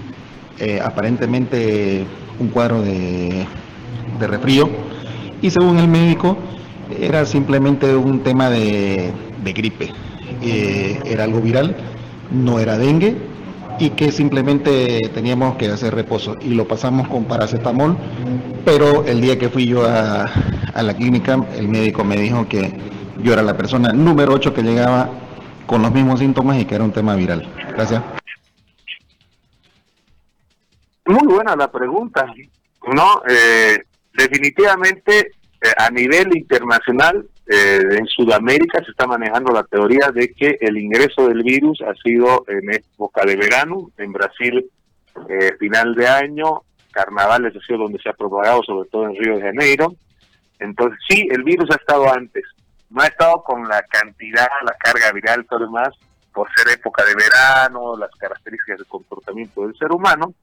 eh, aparentemente un cuadro de, de y según el médico era simplemente un tema de, gripe, eh, era algo viral, no era dengue, y que simplemente teníamos que hacer reposo. Y lo pasamos con paracetamol, pero el día que fui yo a, la clínica, el médico me dijo que yo era la persona número 8 que llegaba con los mismos síntomas y que era un tema viral. Gracias. Muy buena la pregunta. No, eh, definitivamente eh, a nivel internacional eh, en Sudamérica se está manejando la teoría de que el ingreso del virus ha sido en época de verano, en Brasil eh, final de año, carnavales ha sido donde se ha propagado, sobre todo en Río de Janeiro. Entonces sí, el virus ha estado antes, no ha estado con la cantidad, la carga viral, todo lo demás, por ser época de verano, las características del comportamiento del ser humano.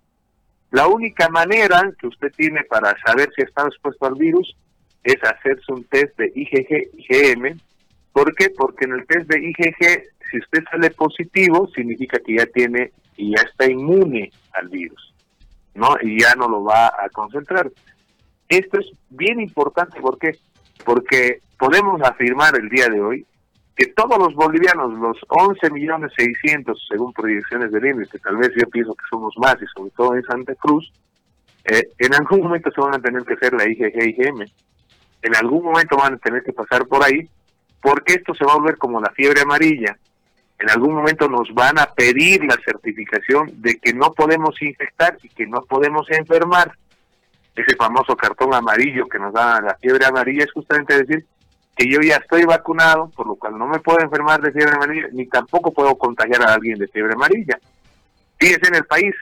La única manera que usted tiene para saber si está expuesto al virus es hacerse un test de IgG-IgM. ¿Por qué? Porque en el test de IgG, si usted sale positivo, significa que ya tiene y ya está inmune al virus, ¿no? Y ya no lo va a concentrar. Esto es bien importante, ¿por qué? Porque podemos afirmar el día de hoy que todos los bolivianos, los 11 millones 600, según proyecciones del INE, que tal vez yo pienso que somos más, y sobre todo en Santa Cruz, eh, en algún momento se van a tener que hacer la IgG-IgM en algún momento van a tener que pasar por ahí, porque esto se va a volver como la fiebre amarilla. En algún momento nos van a pedir la certificación de que no podemos infectar y que no podemos enfermar. Ese famoso cartón amarillo que nos da la fiebre amarilla es justamente decir que yo ya estoy vacunado, por lo cual no me puedo enfermar de fiebre amarilla, ni tampoco puedo contagiar a alguien de fiebre amarilla. Fíjense en el país,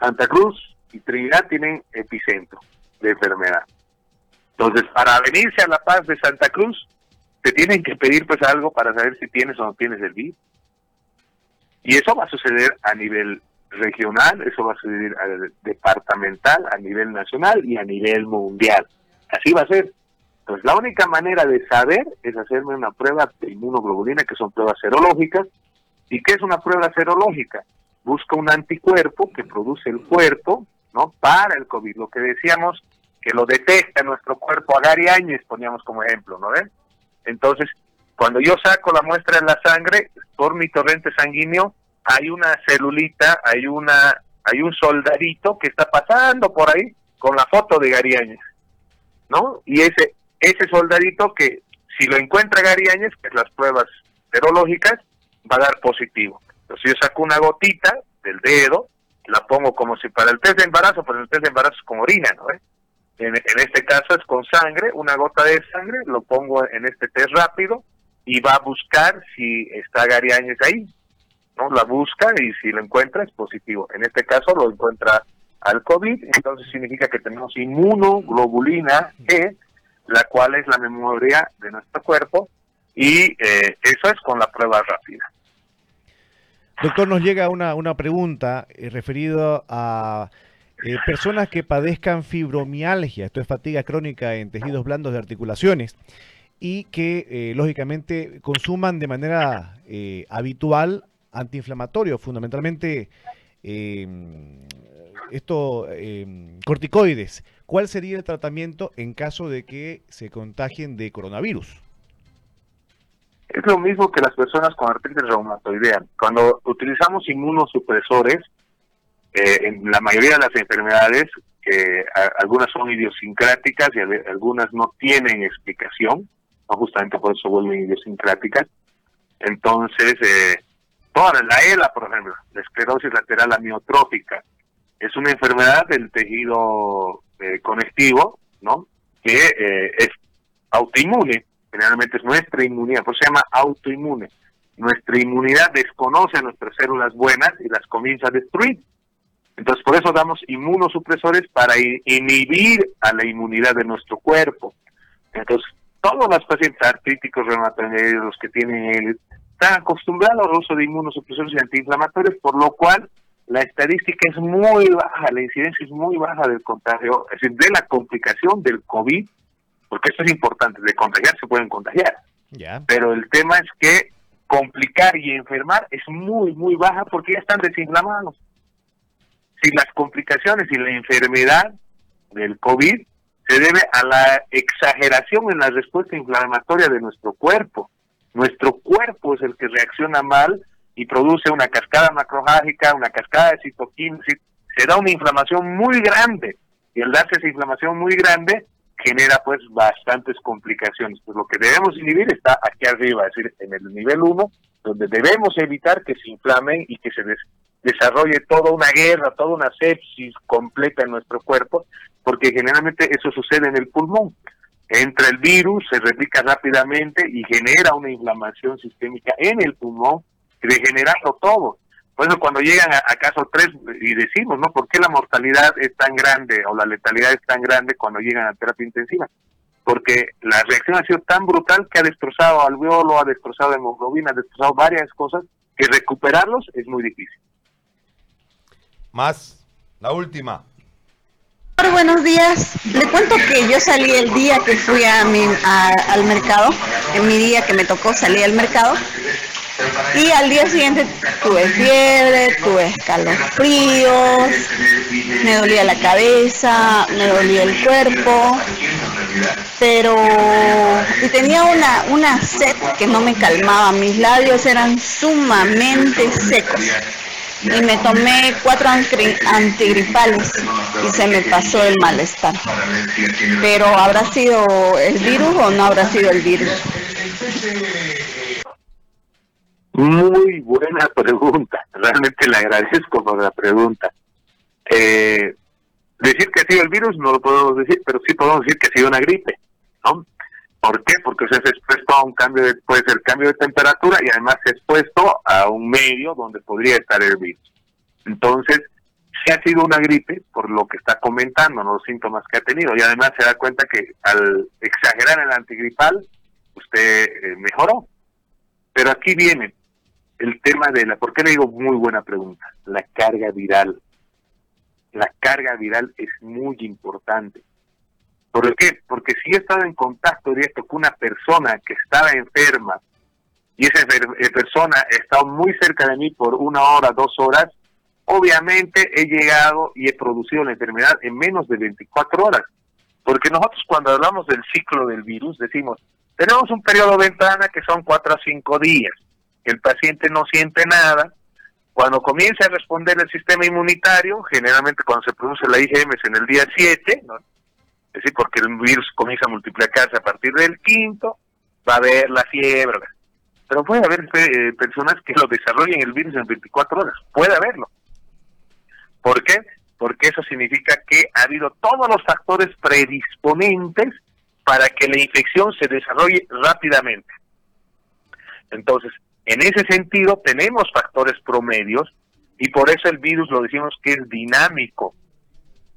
Santa Cruz y Trinidad tienen epicentro de enfermedad. Entonces, para venirse a La Paz de Santa Cruz, te tienen que pedir pues algo para saber si tienes o no tienes el virus. Y eso va a suceder a nivel regional, eso va a nivel departamental, a nivel nacional y a nivel mundial. Así va a ser. Entonces, la única manera de saber es hacerme una prueba de inmunoglobulina, que son pruebas serológicas. ¿Y qué es una prueba serológica? Busca un anticuerpo que produce el cuerpo, ¿no? Para el COVID. Lo que decíamos que lo detecta nuestro cuerpo, a Gary Áñez poníamos como ejemplo, ¿no ven? Entonces, cuando yo saco la muestra en la sangre, por mi torrente sanguíneo, hay una celulita, hay una hay un soldadito que está pasando por ahí con la foto de Gary Áñez, ¿no? Y ese ese soldadito que si lo encuentra Gary Áñez, que es las pruebas serológicas, va a dar positivo. Entonces yo saco una gotita del dedo, la pongo como si para el test de embarazo, pues el test de embarazo es con orina, ¿no? En, en, este caso es con sangre, una gota de sangre, lo pongo en este test rápido y va a buscar si está Gary Áñez ahí, ¿no? La busca y si lo encuentra es positivo. En este caso lo encuentra al COVID, entonces significa que tenemos inmunoglobulina G, la cual es la memoria de nuestro cuerpo y eh, eso es con la prueba rápida. Doctor, nos llega una, una pregunta eh, referida a eh, personas que padezcan fibromialgia, esto es fatiga crónica en tejidos blandos de articulaciones, y que eh, lógicamente consuman de manera habitual antiinflamatorio, fundamentalmente esto corticoides. ¿Cuál sería el tratamiento en caso de que se contagien de coronavirus? Es lo mismo que las personas con artritis reumatoidea. Cuando utilizamos inmunosupresores, eh, en la mayoría de las enfermedades, que algunas son idiosincráticas y algunas no tienen explicación, no justamente por eso vuelven idiosincráticas. Entonces, eh, la ELA, por ejemplo, la esclerosis lateral amiotrófica, es una enfermedad del tejido eh, conectivo, ¿no? Que eh, es autoinmune generalmente es nuestra inmunidad, por eso se llama autoinmune. Nuestra inmunidad desconoce a nuestras células buenas y las comienza a destruir. Entonces, por eso damos inmunosupresores para inhibir a la inmunidad de nuestro cuerpo. Entonces, todos los pacientes artríticos, reumatoides, los que tienen él, están acostumbrados al uso de inmunosupresores y antiinflamatorios, por lo cual la estadística es muy baja, la incidencia es muy baja del contagio, es decir, de la complicación del COVID porque esto es importante, de contagiar se pueden contagiar. Pero el tema es que complicar y enfermar es muy, muy baja porque ya están desinflamados. Si las complicaciones y la enfermedad del COVID se debe a la exageración en la respuesta inflamatoria de nuestro cuerpo. Nuestro cuerpo es el que reacciona mal y produce una cascada macrohágica, una cascada de citoquinas, se da una inflamación muy grande. Y al darse esa inflamación muy grande, genera pues bastantes complicaciones. Pues lo que debemos inhibir está aquí arriba, es decir, en el nivel 1, donde debemos evitar que se inflame y que se desarrolle toda una guerra, toda una sepsis completa en nuestro cuerpo, porque generalmente eso sucede en el pulmón. Entra el virus, se replica rápidamente y genera una inflamación sistémica en el pulmón, degenerando todo. Por eso cuando llegan a, caso 3 y decimos, ¿no? ¿Por qué la mortalidad es tan grande o la letalidad es tan grande cuando llegan a terapia intensiva? Porque la reacción ha sido tan brutal que ha destrozado alveolo, ha destrozado hemoglobina, ha destrozado varias cosas, que recuperarlos es muy difícil. Más, la última. Buenos días. Le cuento que yo salí el día que fui a mi, al mercado, en mi día que me tocó salir al mercado, y al día siguiente tuve fiebre, tuve escalofríos, me dolía la cabeza, me dolía el cuerpo, pero y tenía una, una sed que no me calmaba, mis labios eran sumamente secos y me tomé cuatro antigripales y se me pasó el malestar. Pero ¿habrá sido el virus o no habrá sido el virus? Muy buena pregunta, realmente le agradezco por la pregunta. Eh, decir que ha sido el virus no lo podemos decir, pero sí podemos decir que ha sido una gripe, ¿no? ¿Por qué? Porque se ha expuesto a un cambio de, puede ser cambio de temperatura y además ha expuesto a un medio donde podría estar el virus. Entonces, sí ha sido una gripe, por lo que está comentando, los síntomas que ha tenido, y además se da cuenta que al exagerar el antigripal, usted eh, mejoró. Pero aquí viene, el tema de la, ¿por qué le digo muy buena pregunta? La carga viral. La carga viral es muy importante. ¿Por qué? Porque si he estado en contacto directo con una persona que estaba enferma y esa eh, persona estado muy cerca de mí por una hora, dos horas, obviamente he llegado y he producido la enfermedad en menos de 24 horas. Porque nosotros cuando hablamos del ciclo del virus decimos, tenemos un periodo ventana que son cuatro a cinco días, el paciente no siente nada, cuando comienza a responder el sistema inmunitario, generalmente cuando se produce la IgM es en el día 7, ¿no? Es decir, porque el virus comienza a multiplicarse a partir del quinto, va a haber la fiebre, pero puede haber eh, personas que lo desarrollen el virus en 24 horas, puede haberlo. ¿Por qué? Porque eso significa que ha habido todos los factores predisponentes para que la infección se desarrolle rápidamente. Entonces, en ese sentido, tenemos factores promedios y por eso el virus lo decimos que es dinámico.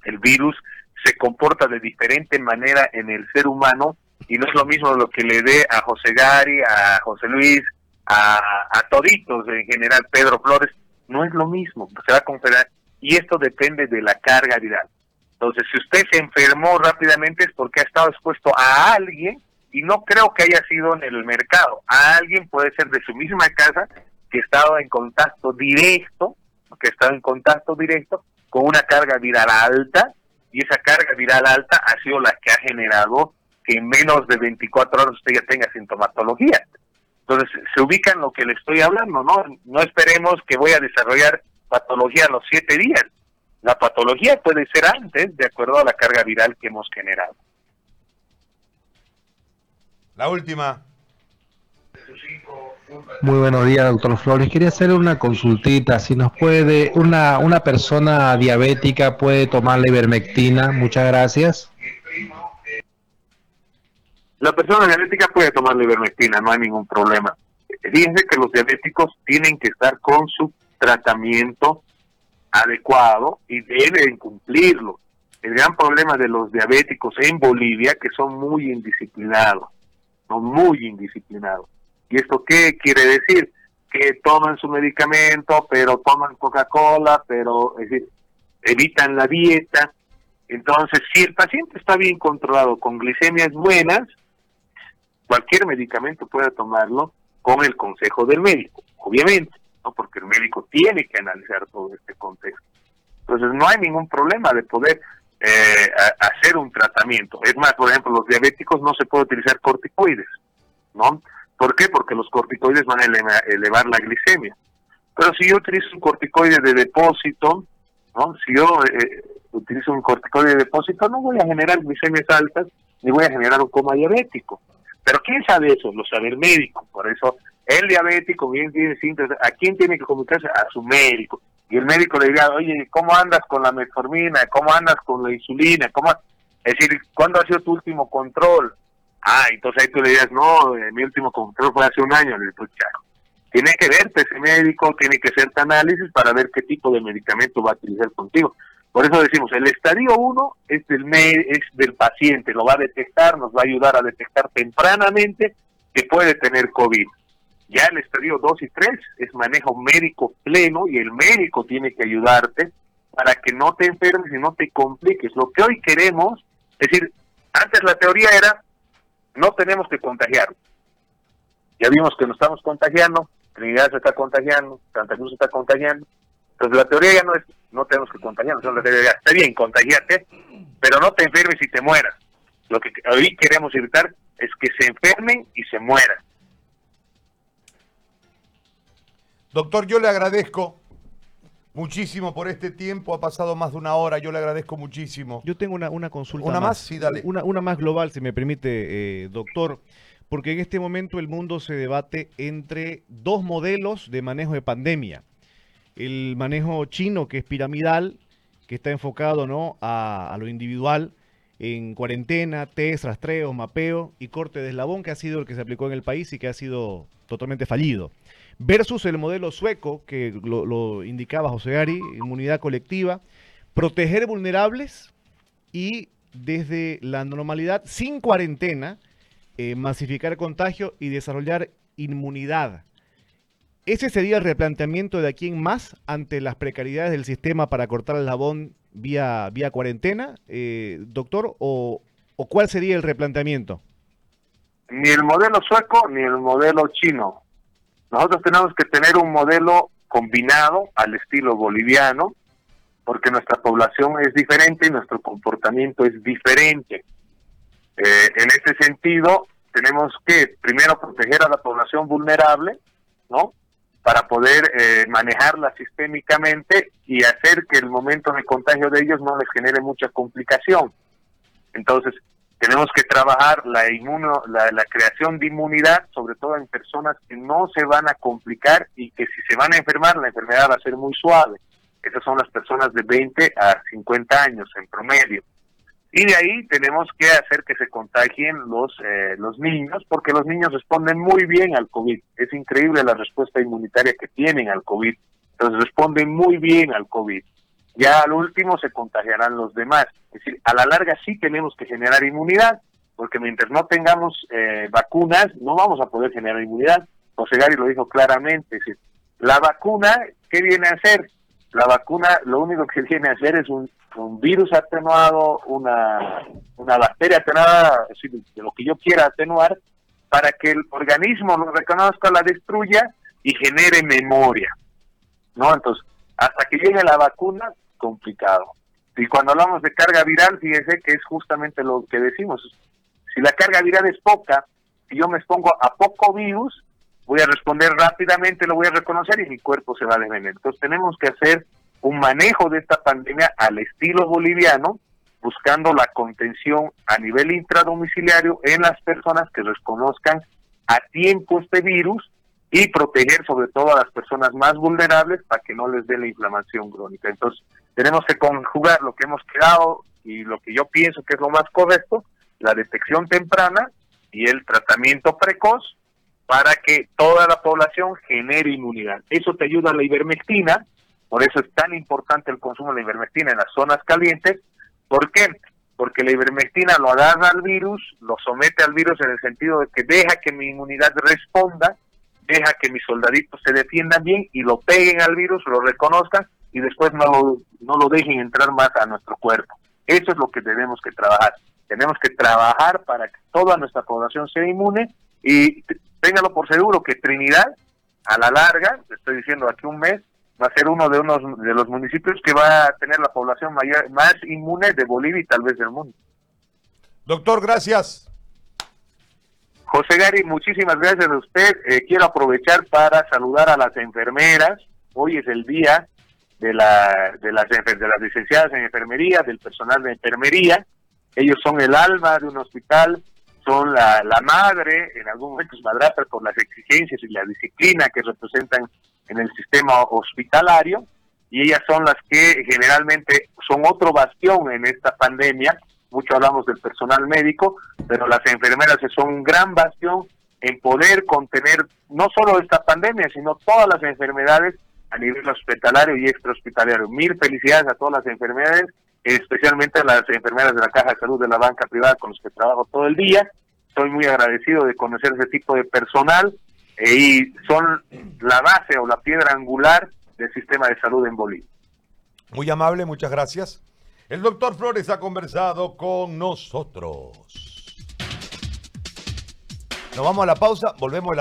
El virus se comporta de diferente manera en el ser humano y no es lo mismo lo que le dé a José Gary, a José Luis, a, toditos en general, Pedro Flores, no es lo mismo, se va a conferir y esto depende de la carga viral. Entonces, si usted se enfermó rápidamente es porque ha estado expuesto a alguien y no creo que haya sido en el mercado, a alguien puede ser de su misma casa que ha en contacto directo, que ha estado en contacto directo con una carga viral alta y esa carga viral alta ha sido la que ha generado que en menos de 24 horas usted ya tenga sintomatología. Entonces, se ubica en lo que le estoy hablando, ¿no? No esperemos que voy a desarrollar patología a los 7 días. La patología puede ser antes, de acuerdo a la carga viral que hemos generado. La última. Muy buenos días, doctor Flores. Quería hacer una consultita. Si nos puede, una, una persona diabética puede tomar la ivermectina. Muchas gracias. La persona diabética puede tomar la ivermectina, no hay ningún problema. Fíjense que los diabéticos tienen que estar con su tratamiento adecuado y deben cumplirlo. El gran problema de los diabéticos en Bolivia que son muy indisciplinados, son muy indisciplinados. ¿Y esto qué quiere decir? Que toman su medicamento, pero toman Coca-Cola, pero es decir, evitan la dieta. Entonces, si el paciente está bien controlado con glicemias buenas, cualquier medicamento puede tomarlo con el consejo del médico, obviamente, ¿no? porque el médico tiene que analizar todo este contexto. Entonces, no hay ningún problema de poder eh, hacer un tratamiento. Es más, por ejemplo, los diabéticos no se puede utilizar corticoides, ¿no? ¿Por qué? Porque los corticoides van a elevar, la glicemia. Pero si yo utilizo un corticoide de depósito, ¿no? Si yo eh, utilizo un corticoide de depósito, no voy a generar glicemias altas, ni voy a generar un coma diabético. Pero ¿quién sabe eso? Lo sabe el médico. Por eso el diabético bien tiene síntomas. ¿A quién tiene que comunicarse? A su médico. Y el médico le dirá, oye, ¿cómo andas con la metformina? ¿Cómo andas con la insulina? ¿Cómo? Es decir, ¿cuándo ha sido tu último control? Ah, entonces ahí tú le dirías, no, eh, mi último control fue hace un año. Le digo, tiene que verte ese médico, tiene que hacerte análisis para ver qué tipo de medicamento va a utilizar contigo. Por eso decimos, el estadio 1 es del, es del paciente, lo va a detectar, nos va a ayudar a detectar tempranamente que puede tener COVID. Ya el estadio 2 y 3 es manejo médico pleno y el médico tiene que ayudarte para que no te enfermes y no te compliques. Lo que hoy queremos, es decir, antes la teoría era no tenemos que contagiar. Ya vimos que nos estamos contagiando, Trinidad se está contagiando, Santa Cruz se está contagiando. Entonces la teoría ya no es, no tenemos que contagiarnos, la teoría está bien, contagiate, pero no te enfermes y te mueras. Lo que hoy queremos evitar es que se enfermen y se mueran. Doctor, yo le agradezco muchísimo por este tiempo. Ha pasado más de una hora. Yo le agradezco muchísimo. Yo tengo una, una consulta. ¿Una más? Sí, dale. Una, una más global, si me permite, eh, doctor. Porque en este momento el mundo se debate entre dos modelos de manejo de pandemia. El manejo chino, que es piramidal, que está enfocado ¿no? a, a lo individual, en cuarentena, test, rastreo, mapeo y corte de eslabón, que ha sido el que se aplicó en el país y que ha sido totalmente fallido versus el modelo sueco, que lo, indicaba José Ari, inmunidad colectiva, proteger vulnerables y desde la normalidad, sin cuarentena, eh, masificar contagio y desarrollar inmunidad. ¿Ese sería el replanteamiento de aquí en más ante las precariedades del sistema para cortar el labón vía, vía cuarentena, eh, doctor? O, ¿O cuál sería el replanteamiento? Ni el modelo sueco ni el modelo chino nosotros tenemos que tener un modelo combinado al estilo boliviano, porque nuestra población es diferente y nuestro comportamiento es diferente. Eh, en este sentido, tenemos que primero proteger a la población vulnerable, ¿no? Para poder eh, manejarla sistémicamente y hacer que el momento de contagio de ellos no les genere mucha complicación. Entonces, tenemos que trabajar la, inmuno, la, creación de inmunidad, sobre todo en personas que no se van a complicar y que si se van a enfermar, la enfermedad va a ser muy suave. Esas son las personas de 20 a 50 años en promedio. Y de ahí tenemos que hacer que se contagien los, eh, los niños, porque los niños responden muy bien al COVID. Es increíble la respuesta inmunitaria que tienen al COVID. Entonces responden muy bien al COVID. Ya al último se contagiarán los demás. Es decir, a la larga sí tenemos que generar inmunidad, porque mientras no tengamos eh, vacunas, no vamos a poder generar inmunidad. José Gary lo dijo claramente. Decir, la vacuna, ¿qué viene a hacer? La vacuna lo único que viene a hacer es un, un virus atenuado, una, una bacteria atenuada, es decir, de lo que yo quiera atenuar, para que el organismo lo reconozca, la destruya y genere memoria. ¿No? Entonces, hasta que llegue la vacuna, complicado. Y cuando hablamos de carga viral, fíjese que es justamente lo que decimos. Si la carga viral es poca, si yo me expongo a poco virus, voy a responder rápidamente, lo voy a reconocer y mi cuerpo se va a defender. Entonces tenemos que hacer un manejo de esta pandemia al estilo boliviano, buscando la contención a nivel intradomiciliario en las personas que reconozcan a tiempo este virus y proteger sobre todo a las personas más vulnerables para que no les dé la inflamación crónica. Entonces, tenemos que conjugar lo que hemos quedado y lo que yo pienso que es lo más correcto, la detección temprana y el tratamiento precoz para que toda la población genere inmunidad. Eso te ayuda a la ivermectina, por eso es tan importante el consumo de la ivermectina en las zonas calientes. ¿Por qué? Porque la ivermectina lo agarra al virus, lo somete al virus en el sentido de que deja que mi inmunidad responda, deja que mis soldaditos se defiendan bien y lo peguen al virus, lo reconozcan y después no lo, no lo dejen entrar más a nuestro cuerpo. Eso es lo que tenemos que trabajar. Tenemos que trabajar para que toda nuestra población sea inmune y téngalo por seguro que Trinidad, a la larga, estoy diciendo aquí un mes, va a ser uno de unos de los municipios que va a tener la población mayor, más inmune de Bolivia y tal vez del mundo. Doctor, gracias. José Gary, muchísimas gracias a usted. Eh, quiero aprovechar para saludar a las enfermeras. Hoy es el día de, la, de, las, de las licenciadas en enfermería, del personal de enfermería. Ellos son el alma de un hospital, son la, la madre, en algún momento madrastra por las exigencias y la disciplina que representan en el sistema hospitalario y ellas son las que generalmente son otro bastión en esta pandemia. Mucho hablamos del personal médico, pero las enfermeras son un gran bastión en poder contener no solo esta pandemia, sino todas las enfermedades a nivel hospitalario y extrahospitalario. Mil felicidades a todas las enfermedades, especialmente a las enfermeras de la Caja de Salud de la banca privada con los que trabajo todo el día. Estoy muy agradecido de conocer ese tipo de personal eh, y son la base o la piedra angular del sistema de salud en Bolivia. Muy amable, muchas gracias. El doctor Flores ha conversado con nosotros. Nos vamos a la pausa, volvemos a la